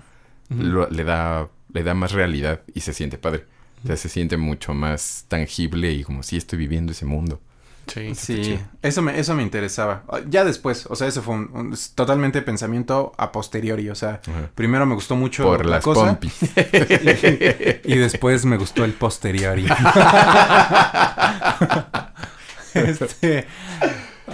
S1: lo- le da le da más realidad y se siente padre. O sea, se siente mucho más tangible y como si estoy viviendo ese mundo.
S3: Sí,
S2: Sí, eso me, eso me interesaba. Ah, Ya después, o sea, eso fue un, totalmente pensamiento a posteriori. O sea, primero me gustó mucho
S1: Por
S2: la
S1: las
S2: cosa
S1: pompis.
S2: y después me gustó el posteriori. este,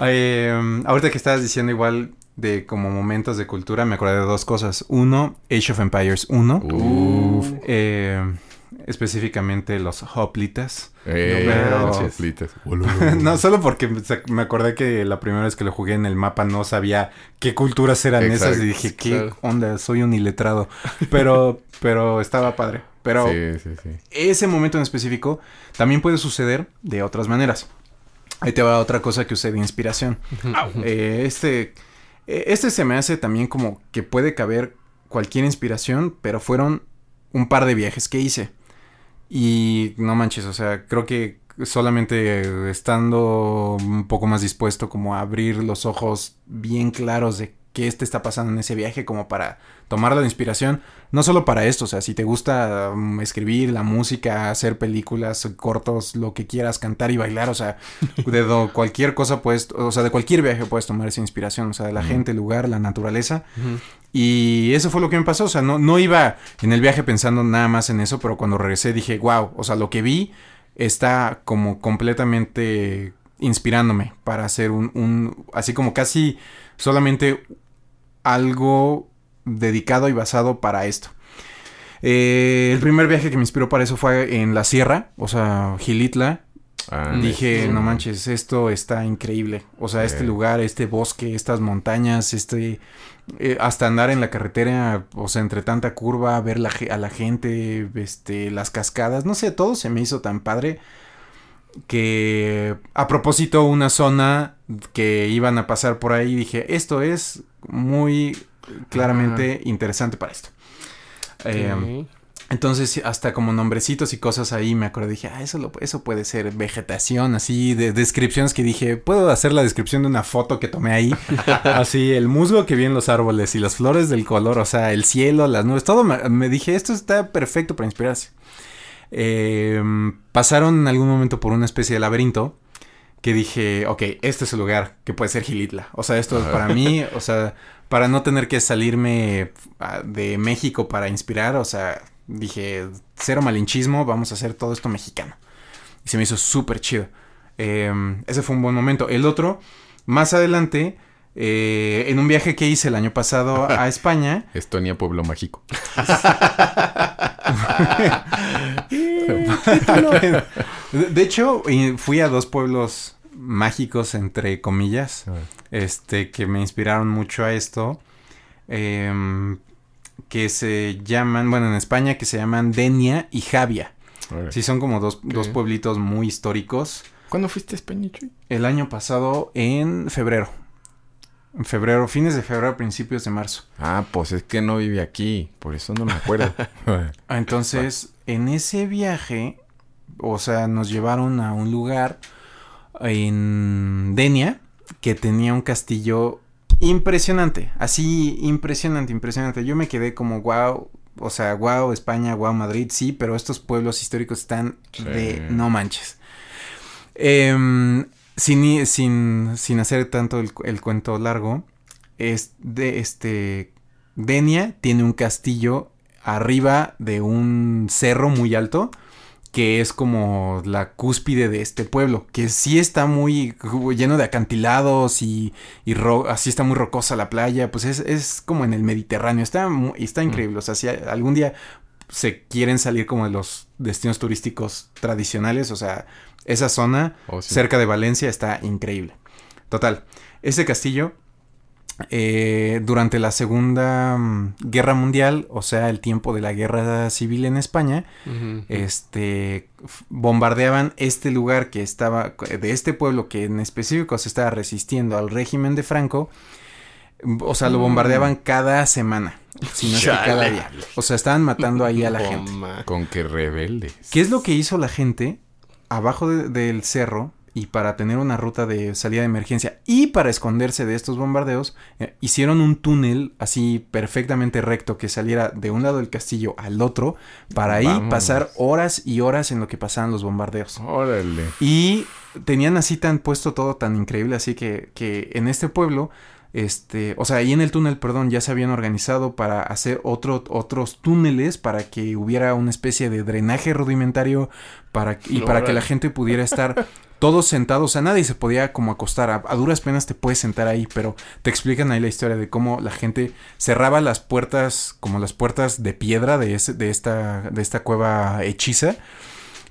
S2: eh, ahorita que estabas diciendo igual de como momentos de cultura, me acordé de dos cosas. Uno, Age of Empires 1.
S1: Uf.
S2: eh, específicamente los hoplitas.
S1: Eh,
S2: pero-
S1: las soplitas.
S2: no, solo porque me acordé que la primera vez que lo jugué en el mapa no sabía qué culturas eran
S1: Exacto,
S2: esas y dije, ¿qué
S3: claro.
S2: onda? Soy un iletrado. Pero, pero estaba padre. Pero
S1: Sí, sí, sí.
S2: ese momento en específico también puede suceder de otras maneras. Ahí te va otra cosa que usé de inspiración. Eh, este, este se me hace también como que puede caber cualquier inspiración, pero fueron un par de viajes que hice. Y no manches, o sea, creo que solamente estando un poco más dispuesto como a abrir los ojos bien claros de qué te está pasando en ese viaje como para tomar la inspiración, no solo para esto, o sea, si te gusta um, escribir, la música, hacer películas, cortos, lo que quieras, cantar y bailar, o sea, de cualquier cosa puedes, o sea, de cualquier viaje puedes tomar esa inspiración, o sea, de la gente, el lugar, la naturaleza. Y eso fue lo que me pasó, o sea, no, no iba en el viaje pensando nada más en eso, pero cuando regresé dije, wow, o sea, lo que vi está como completamente inspirándome para hacer un, un así como casi solamente algo dedicado y basado para esto. Eh, el primer viaje que me inspiró para eso fue en la sierra, o sea, Gilitla,
S1: Ah,
S2: Dije,
S1: sí.
S2: no manches, esto está increíble. O sea, este
S1: Sí.
S2: lugar, este bosque, estas montañas, este... eh, hasta andar en la carretera, o sea, entre tanta curva, ver la, a la gente, este, las cascadas, no sé, todo se me hizo tan padre que a propósito una zona que iban a pasar por ahí dije, esto es muy claramente interesante para esto. Eh,
S3: Ok.
S2: Entonces, hasta como nombrecitos y cosas ahí me acordé, dije, ah, eso, lo, eso puede ser vegetación, así, de descripciones que dije, puedo hacer la descripción de una foto que tomé ahí. así, el musgo que vi en los árboles y las flores del color, o sea, el cielo, las nubes, todo. Me, me dije, esto está perfecto para inspirarse. Eh, pasaron en algún momento por una especie de laberinto que dije, ok, este es el lugar que puede ser Gilitla. O sea, esto es para mí, o sea, para no tener que salirme ah, de México para inspirar, o sea, dije, cero malinchismo, vamos a hacer todo esto mexicano. Y se me hizo súper chido. Em, ese fue un buen momento. El otro, más adelante, eh, en un viaje que hice el año pasado a España.
S1: Estonia, pueblo mágico.
S2: de hecho, fui a dos pueblos mágicos, entre comillas, este, que me inspiraron mucho a esto. Eh, que se llaman, bueno, en España, que se llaman Denia y Javia. Sí, son como dos, dos, pueblitos muy históricos.
S1: ¿Cuándo fuiste a España, Chuy?
S2: El año pasado, en febrero. En febrero, fines de febrero, principios de marzo.
S1: Ah, pues es que no vive aquí, por eso no me acuerdo.
S2: Entonces, en ese viaje, o sea, nos llevaron a un lugar en Denia que tenía un castillo Impresionante, así impresionante, impresionante. Yo me quedé como wow, o sea, wow España, wow Madrid, sí, pero estos pueblos históricos están de no manches. Em, sin, sin, sin, hacer tanto el, el, cuento largo, es de este Denia tiene un castillo arriba de un cerro muy alto que es como la cúspide de este pueblo, que sí está muy lleno de acantilados y, y así está muy rocosa la playa, pues es, es como en el Mediterráneo, está, está increíble, o sea, si algún día se quieren salir como de los destinos turísticos tradicionales, o sea, esa zona oh, cerca de Valencia está increíble. Total, ese castillo eh, durante la Segunda mm, Guerra Mundial, o sea, el tiempo de la Guerra Civil en España, este, bombardeaban este lugar que estaba, de este pueblo que en específico se estaba resistiendo al régimen de Franco, o sea, lo bombardeaban mm. cada semana. Sino cada día. O sea, estaban matando ahí a la gente.
S1: Con que rebeldes.
S2: ¿Qué es lo que hizo la gente abajo del cerro? y para tener una ruta de salida de emergencia y para esconderse de estos bombardeos, eh, hicieron un túnel así perfectamente recto que saliera de un lado del castillo al otro para ahí pasar horas y horas en lo que pasaban los bombardeos.
S1: Órale.
S2: Y tenían así tan puesto todo tan increíble, así que, que en este pueblo este, o sea, ahí en el túnel, perdón, ya se habían organizado para hacer otro, otros túneles para que hubiera una especie de drenaje rudimentario para, y para que la gente pudiera estar todos sentados, o sea, nadie se podía como acostar, a, duras penas te puedes sentar ahí, pero te explican ahí la historia de cómo la gente cerraba las puertas, como las puertas de piedra de, ese, de, esta, de esta cueva hechiza.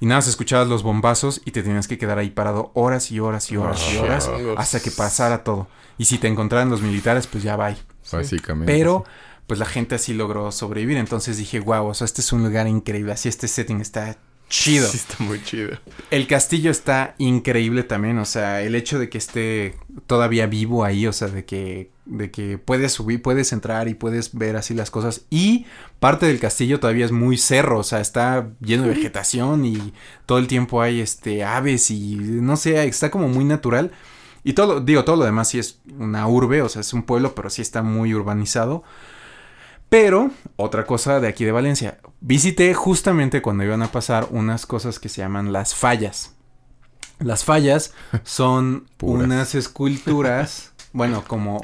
S2: Y nada, se escuchabas los bombazos y te tenías que quedar ahí parado horas y horas y horas y horas hasta que pasara todo. Y si te encontraran los militares, pues ya va.
S1: Básicamente.
S2: Pero, pues la gente así logró sobrevivir. Entonces dije, wow, o sea, este es un lugar increíble. Así este setting está chido.
S3: Sí, está muy chido.
S2: El castillo está increíble también, o sea, el hecho de que esté todavía vivo ahí, o sea, de que de que puedes subir, puedes entrar y puedes ver así las cosas y parte del castillo todavía es muy cerro, o sea, está lleno de vegetación y todo el tiempo hay este aves y no sé, está como muy natural. Y todo, digo, todo lo demás sí es una urbe, o sea, es un pueblo, pero sí está muy urbanizado. Pero, otra cosa de aquí de Valencia, visité justamente cuando iban a pasar unas cosas que se llaman las fallas. Las fallas son unas esculturas, bueno, como...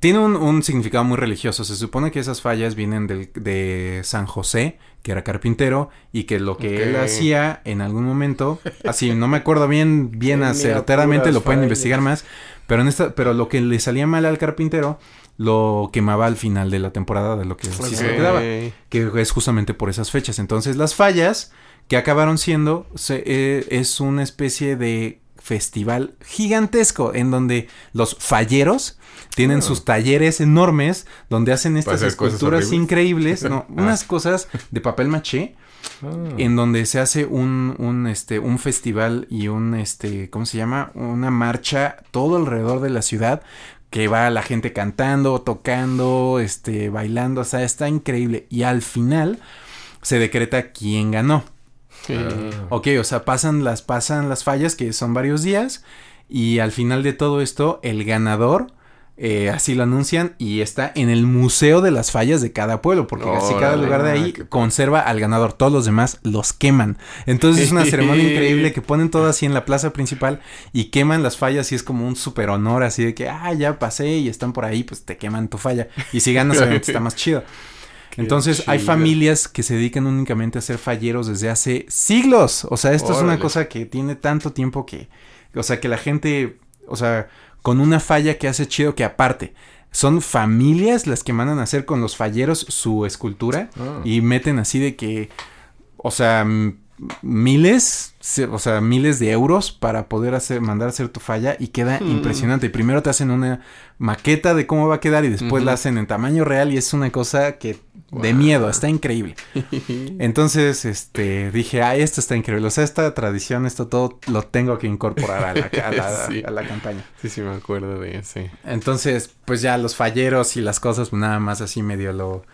S2: Tiene un, significado muy religioso. Se supone que esas fallas vienen de San José, que era carpintero, y que lo que él hacía en algún momento, así no me acuerdo bien, bien acertadamente, lo pueden investigar más, pero en esta, pero lo que le salía mal al carpintero lo quemaba al final de la temporada de lo que sí se quedaba, que es justamente por esas fechas. Entonces las fallas que acabaron siendo eh, es una especie de festival gigantesco en donde los falleros tienen ah. sus talleres enormes donde hacen estas esculturas increíbles, no, ah. unas cosas de papel maché. Ah. En donde se hace un, un, este, un festival y un, este, ¿cómo se llama? Una marcha todo alrededor de la ciudad que va la gente cantando, tocando, este, bailando, o sea, está increíble. Y al final, se decreta quién ganó.
S1: Ah.
S2: Ok, o sea, pasan las, pasan las fallas, que son varios días, y al final de todo esto, el ganador, eh, así lo anuncian, y está en el museo de las fallas de cada pueblo, porque así cada lugar de
S1: ah,
S2: ahí conserva al ganador, todos los demás los queman. Entonces es una ceremonia increíble que ponen todo así en la plaza principal y queman las fallas y es como un super honor, así de que, ah, ya pasé y están por ahí, pues te queman tu falla. Y si ganas, obviamente está más chido. Entonces hay familias que se dedican únicamente a ser falleros desde hace siglos. O sea, esto es una cosa que tiene tanto tiempo que, o sea, que la gente, o sea, con una falla que hace chido que aparte, son familias las que mandan a hacer con los falleros su escultura
S1: Ah.
S2: y meten así de que, o sea, miles, o sea, miles de euros para poder hacer, mandar a hacer tu falla y queda
S3: Hmm.
S2: impresionante. Primero te hacen una maqueta de cómo va a quedar y después la hacen en tamaño real y es una cosa que de miedo, está increíble. Entonces, este, dije, ay, esto está increíble. O sea, esta tradición, esto todo lo tengo que incorporar a la, a la-
S3: Sí.
S2: a la campaña.
S3: Sí, sí, me acuerdo de ese.
S2: Entonces, pues ya los falleros y las cosas, pues nada más así medio lo,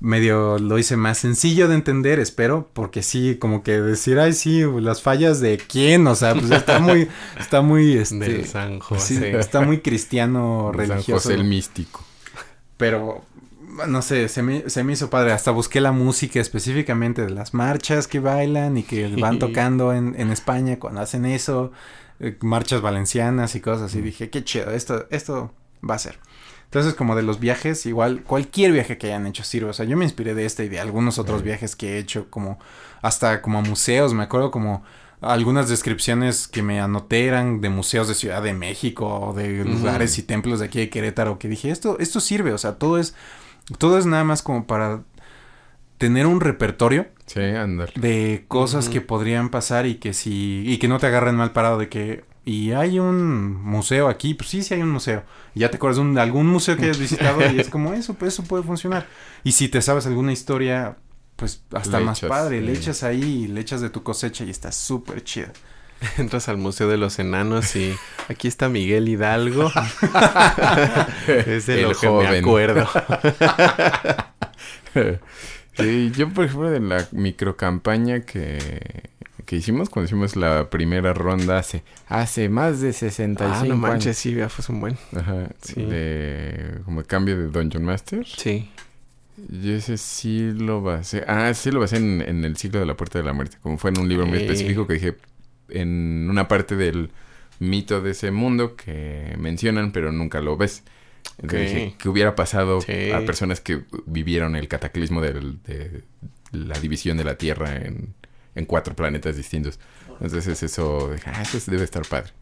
S2: medio lo hice más sencillo de entender, espero, porque sí, como que decir, ay, sí, las fallas de quién, o sea, pues está muy, está muy, este,
S3: Del San
S2: sí,
S3: José.
S2: está muy cristiano
S1: San
S2: religioso.
S1: José el místico.
S2: Pero, no sé, se me, se me hizo padre. Hasta busqué la música específicamente de las marchas que bailan y que van tocando en, en España cuando hacen eso. eh, marchas valencianas y cosas así. Dije, qué chido, esto, esto va a ser. Entonces, como de los viajes, igual cualquier viaje que hayan hecho sirve. O sea, yo me inspiré de este y de algunos otros viajes que he hecho, como hasta como a museos. Me acuerdo como algunas descripciones que me anoté eran de museos de Ciudad de México o de lugares y templos de aquí de Querétaro que dije, esto, esto sirve. O sea, todo es, todo es nada más como para tener un repertorio
S1: Sí,
S2: de cosas que podrían pasar y que si y que no te agarren mal parado de que y hay un museo aquí, pues sí, sí hay un museo. Y ya te acuerdas de un- algún museo que hayas visitado y es como eso, pues eso puede funcionar. Y si te sabes alguna historia, pues hasta
S1: Le
S2: más
S1: echas,
S2: padre, le echas ahí y le echas de tu cosecha y está súper chido.
S3: Entras al Museo de los Enanos y aquí está Miguel Hidalgo. es de
S1: El
S3: lo que me
S1: joven.
S3: acuerdo.
S1: sí, yo por ejemplo de la microcampaña que, que hicimos cuando hicimos la primera ronda hace, hace más de 65
S3: Ah, no
S1: años.
S3: manches, sí, ya fue un buen.
S1: Ajá,
S3: Sí.
S1: de como cambio de Dungeon Master.
S3: Sí.
S1: Yo ese sí lo basé. Ah, sí lo basé en, en el ciclo de la puerta de la muerte. Como fue en un libro muy
S3: Eh.
S1: específico que dije en una parte del mito de ese mundo que mencionan, pero nunca lo ves. Entonces dije, ¿qué hubiera pasado
S3: Sí.
S1: a personas que vivieron el cataclismo del- de la división de la Tierra en, en cuatro planetas distintos? Entonces eso, ah, eso debe estar padre.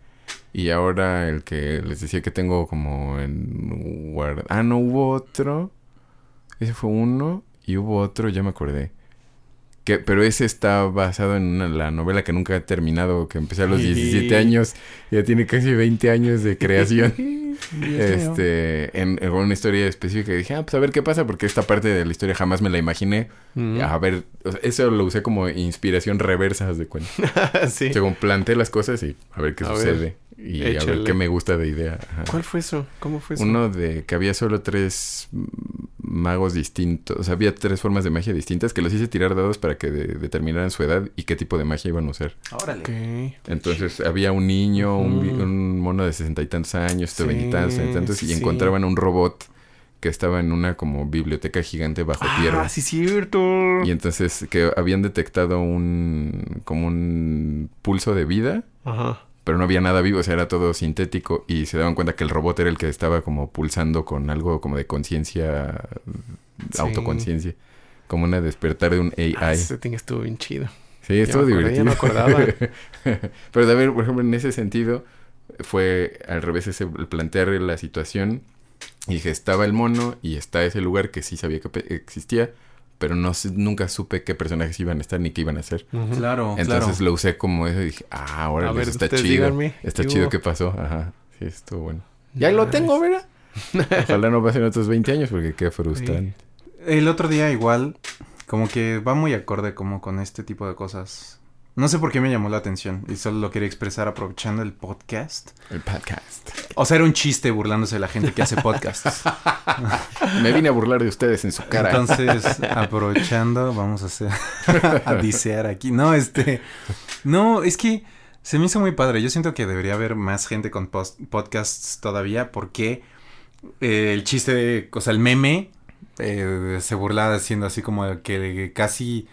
S1: Y ahora el que les decía que tengo como en guarda... Ah, no, hubo otro. Ese fue uno y hubo otro, ya me acordé. Que, pero ese está basado en una- la novela que nunca he terminado, que empecé a los 17 años. Ya tiene casi 20 años de creación. este, en, en una historia específica. Y dije, ah, pues a ver qué pasa, porque esta parte de la historia jamás me la imaginé.
S3: Mm.
S1: A ver, o sea, eso lo usé como inspiración reversa, de cuenta.
S3: sí.
S1: Según planteé las cosas y a ver qué
S3: A ver,
S1: sucede. y a ver
S3: échale.
S1: qué me gusta de idea. Ajá.
S3: ¿Cuál fue eso? ¿Cómo fue eso?
S1: Uno de que había solo tres magos distintos. O sea, había tres formas de magia distintas que los hice tirar dados para que de- determinaran su edad y qué tipo de magia iban a usar.
S2: Órale.
S1: Entonces había un niño, un, mono de sesenta y tantos años, de
S3: Sí,
S1: y
S3: sí.
S1: encontraban un robot que estaba en una como biblioteca gigante bajo tierra.
S3: Ah, sí, cierto.
S1: Y entonces que habían detectado un como un pulso de vida,
S3: Ajá.
S1: Pero no había nada vivo, o sea, era todo sintético y se daban cuenta que el robot era el que estaba como pulsando con algo como de conciencia,
S3: Sí.
S1: autoconciencia, como una despertar de un AI.
S3: Ah, ese thing estuvo bien chido.
S1: Sí, estuvo
S3: me acordé, ya
S1: divertido.
S3: me acordaba.
S1: Pero de ver, por ejemplo, en ese sentido, fue al revés ese el plantear la situación. Y dije, estaba el mono y está ese lugar que sí sabía que existía, pero no sé- nunca supe qué personajes iban a estar ni qué iban a hacer.
S3: Ujú.
S2: Claro,
S1: Entonces
S2: claro.
S1: lo usé como eso y dije, ah, ahora
S3: ver,
S1: está chido.
S3: díganme,
S1: está
S3: ¿qué
S1: chido
S3: hubo?
S1: qué pasó. Ajá. Sí, estuvo bueno. Ya lo tengo, ¿verdad? Ojalá no pasen otros 20 años porque qué frustrante.
S2: El otro día igual, como que va muy acorde como con este tipo de cosas. No sé por qué me llamó la atención y solo lo quería expresar aprovechando el podcast.
S1: El podcast.
S2: O sea, era un chiste burlándose de la gente que hace podcasts.
S1: me vine a burlar de ustedes en su cara.
S2: Entonces, aprovechando, vamos a hacer a disear aquí. No, este, no, es que se me hizo muy padre. Yo siento que debería haber más gente con podcasts todavía porque eh, el chiste, de, o sea, el meme eh, se burlaba diciendo así como que casi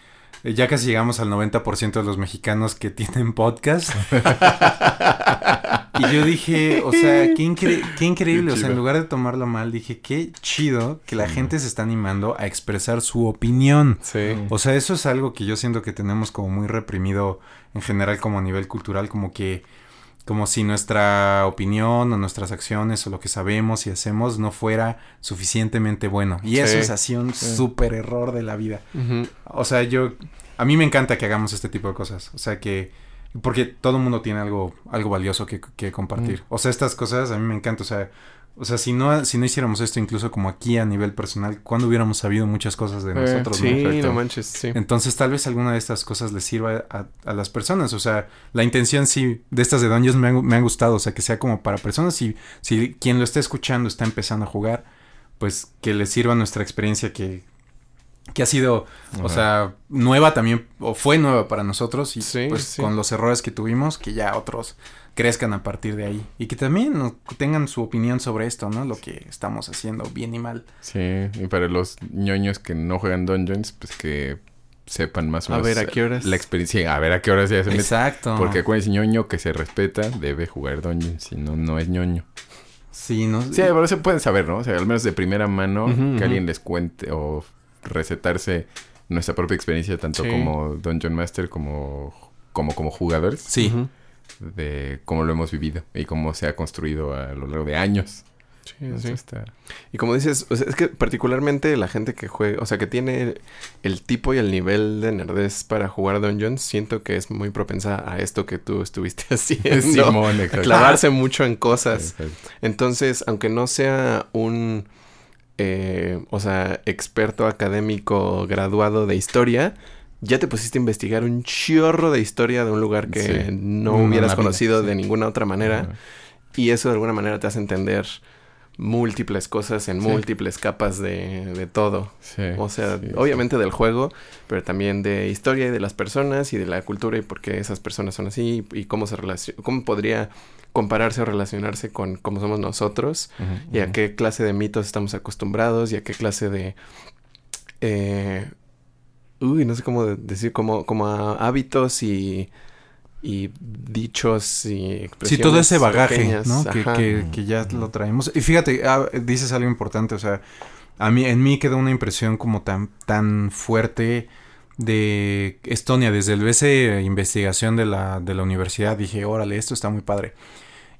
S2: ya casi llegamos al 90% de los mexicanos que tienen podcast. y yo dije, o sea, qué, increíble. o sea, en lugar de tomarlo mal, dije, qué chido que la gente se está animando a expresar su opinión.
S3: Sí.
S2: O sea, eso es algo que yo siento que tenemos como muy reprimido en general como a nivel cultural, como que como si nuestra opinión o nuestras acciones o lo que sabemos y hacemos no fuera suficientemente bueno. Y eso es así un súper error de la vida. O sea, yo, a mí me encanta que hagamos este tipo de cosas. O sea, que, porque todo el mundo tiene algo, algo valioso que, que compartir. O sea, estas cosas a mí me encanta. O sea, o sea, si no, si no hiciéramos esto incluso como aquí a nivel personal, ¿cuándo hubiéramos sabido muchas cosas de eh, nosotros?
S3: Sí, no, manches, sí.
S2: Entonces tal vez alguna de estas cosas les sirva a, las personas. O sea, la intención sí de estas de Dungeons me, me ha gustado. O sea, que sea como para personas. Y si quien lo está escuchando está empezando a jugar, pues que les sirva nuestra experiencia que, que ha sido, o sea, nueva también, o fue nueva para nosotros. Y pues con los errores que tuvimos, que ya otros crezcan a partir de ahí. Y que también tengan su opinión sobre esto, ¿no? Lo que estamos haciendo bien y mal.
S1: Sí, y para los ñoños que no juegan Dungeons, pues que sepan más o menos.
S3: A ver a qué horas.
S1: La experiencia, a ver a qué horas ya se
S2: Exacto.
S1: Porque acuérdense, ñoño que se respeta debe jugar Dungeons, si no, no es ñoño.
S2: Sí, ¿no?
S1: Sí, pero se pueden saber, ¿no? O sea, al menos de primera mano, que alguien les cuente o recetarse nuestra propia experiencia, tanto como Dungeon Master como, como, como jugadores.
S2: Sí
S1: de cómo lo hemos vivido y cómo se ha construido a lo largo de años.
S3: Sí, sí. Y como dices, es que particularmente la gente que juega, o sea, que tiene el tipo y el nivel de nerdez para jugar Dungeons, siento que es muy propensa a esto que tú estuviste haciendo.
S1: Simón,
S3: a clavarse mucho en cosas. Entonces, aunque no sea un, eh, o sea, experto académico graduado de historia, ya te pusiste a investigar un chorro de historia de un lugar que no hubieras conocido de ninguna otra manera. Y eso de alguna manera te hace entender múltiples cosas en múltiples capas de, de todo. o sea, obviamente del juego, pero también de historia y de las personas y de la cultura y por qué esas personas son así y cómo se cómo podría compararse o relacionarse con cómo somos nosotros y a qué clase de mitos estamos acostumbrados y a qué clase de eh, uy, no sé cómo decir, como, como hábitos y, y dichos y expresiones.
S2: Sí, todo ese bagaje, ¿no? Que, que, ya lo traemos. Y fíjate, ah, dices algo importante, o sea, a mí, en mí quedó una impresión como tan, tan fuerte de Estonia, desde el esa investigación de la, de la universidad, dije, órale, esto está muy padre.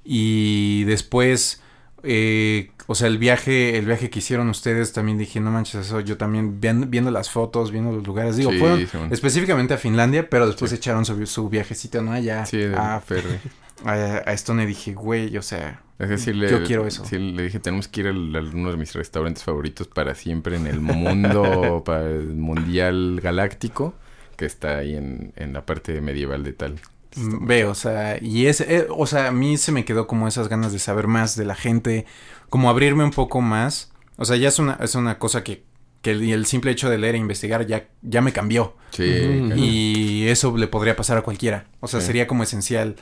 S2: Y después eh, o sea, el viaje, el viaje que hicieron ustedes, también dije, no manches, eso yo también viendo, las fotos, viendo los lugares, digo, fueron específicamente a Finlandia, pero después echaron su, su, viajecito, ¿no? Allá
S1: sí, a,
S2: a, a Estonia dije, güey, o sea,
S1: es decir,
S2: yo quiero eso.
S1: Sí, le dije, tenemos que ir a, uno de mis restaurantes favoritos para siempre en el mundo, para el mundial galáctico, que está ahí en, en la parte medieval de tal.
S2: Veo, o sea, y es, eh, o sea, a mí se me quedó como esas ganas de saber más de la gente, como abrirme un poco más. O sea, ya es una, es una cosa que, que el, simple hecho de leer e investigar ya, ya me cambió.
S1: Sí.
S2: Y eso le podría pasar a cualquiera. O sea, sería como esencial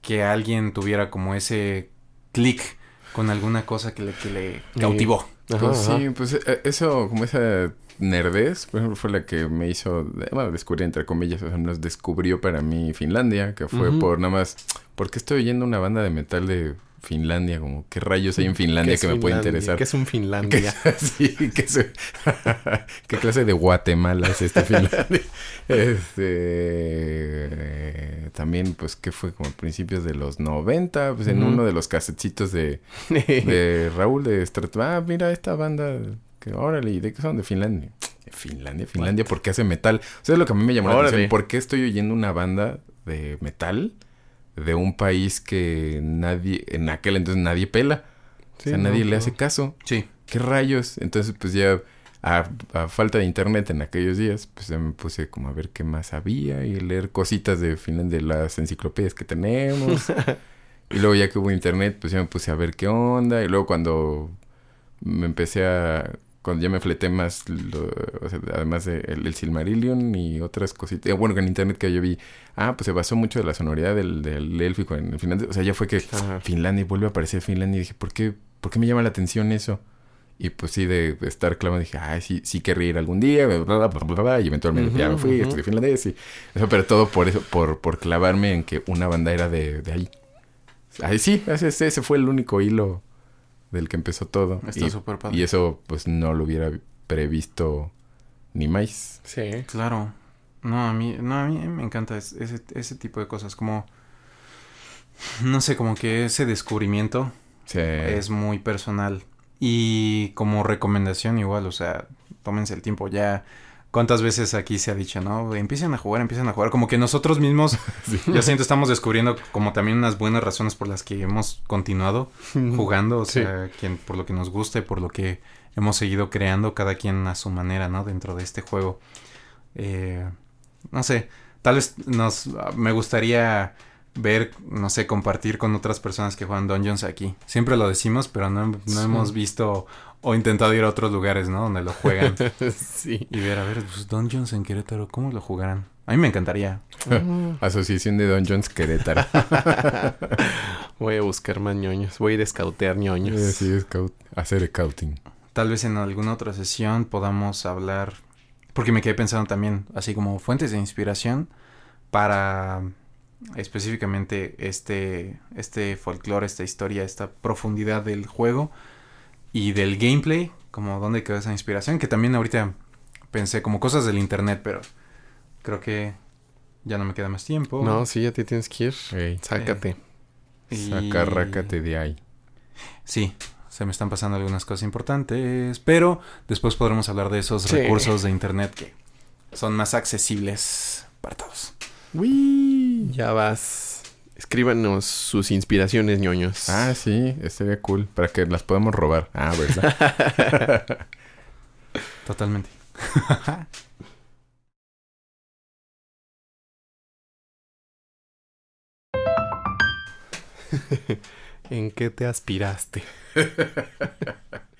S2: que alguien tuviera como ese clic con alguna cosa que le, que le cautivó.
S1: Pues sí, pues eh, eso, como esa nerdez, por ejemplo, fue la que me hizo, bueno, descubrir entre comillas, o sea, nos descubrió para mí Finlandia, que fue por nada más, porque estoy oyendo una banda de metal de Finlandia, como qué rayos hay en Finlandia que me puede interesar.
S3: ¿Qué es un Finlandia?
S1: sí, ¿qué, es, ¿qué clase de Guatemala es este Finlandia? este también, pues, que fue como a principios de los 90, pues en uno de los casetcitos de, de Raúl de Strat, ah, mira esta banda órale, ¿de qué son? De Finlandia. Finlandia, Finlandia, ¿por qué hace metal? O sea, es lo que a mí me llamó la atención. ¿Por qué estoy oyendo una banda de metal de un país que nadie, en aquel entonces nadie pela? o sea, nadie le hace caso.
S2: Sí.
S1: ¿Qué rayos? Entonces, pues ya a, a falta de internet en aquellos días, pues ya me puse como a ver qué más había y leer cositas de Finlandia, de las enciclopedias que tenemos. y luego ya que hubo internet, pues ya me puse a ver qué onda. Y luego cuando me empecé a... Cuando ya me fleté más, lo- o sea, además de el, el Silmarillion y otras cositas. eh, Bueno, que en internet que yo vi, ah, pues se basó mucho de la sonoridad del, del élfico en Finlandia. O sea, ya fue que
S3: Ajá.
S1: Finlandia y vuelve a aparecer Finlandia y dije, ¿por qué, ¿por qué me llama la atención eso? Y pues sí, de, estar clavado, dije, ay, sí, sí querría ir algún día, bla, bla, bla, bla, bla, y eventualmente ya me fui,
S3: ujú.
S1: estudié finlandés y eso, pero todo por eso, por, por clavarme en que una banda era de, de ahí. Ahí sí, ese ese fue el único hilo del que empezó todo.
S2: Está
S1: y,
S2: súper padre.
S1: y eso pues no lo hubiera previsto ni más.
S3: Sí.
S2: Claro. No, a mí, no, a mí me encanta es- ese, ese tipo de cosas. Como, no sé, como que ese descubrimiento
S1: Sí.
S2: es muy personal. Y como recomendación igual, o sea, tómense el tiempo ya. ¿Cuántas veces aquí se ha dicho, no? Empiecen a jugar, empiecen a jugar. Como que nosotros mismos,
S1: Sí.
S2: yo siento, estamos descubriendo como también unas buenas razones por las que hemos continuado jugando. O
S3: Sí.
S2: sea, quien, por lo que nos guste, por lo que hemos seguido creando, cada quien a su manera, ¿no? Dentro de este juego. Eh, no sé, tal vez nos, me gustaría ver, no sé, compartir con otras personas que juegan Dungeons aquí. Siempre lo decimos, pero no, no
S3: Sí.
S2: hemos visto o intentado ir a otros lugares, ¿no? Donde lo juegan.
S3: sí.
S2: y ver, a ver, pues Dungeons en Querétaro, ¿cómo lo jugarán? A mí me encantaría.
S1: Asociación de Dungeons Querétaro.
S3: Voy a buscar más ñoños. Voy a ir a scoutear ñoños.
S1: Sí, sí, scout, hacer scouting.
S2: Tal vez en alguna otra sesión podamos hablar, porque me quedé pensando también, así como fuentes de inspiración para específicamente este, este folclore, esta historia, esta profundidad del juego y del gameplay, como dónde quedó esa inspiración, que también ahorita pensé como cosas del internet, pero creo que ya no me queda más tiempo.
S3: No, sí, ya te tienes que ir. Sácate.
S2: Y-
S1: sacarrácate de ahí.
S2: Sí, se me están pasando algunas cosas importantes, pero después podremos hablar de esos
S3: Sí.
S2: recursos de internet que son más accesibles para todos.
S3: Ya vas. Escríbanos sus inspiraciones, ñoños.
S1: Ah, sí, estaría cool. Para que las podamos robar. Ah, ¿verdad?
S2: Totalmente.
S3: ¿En qué te aspiraste?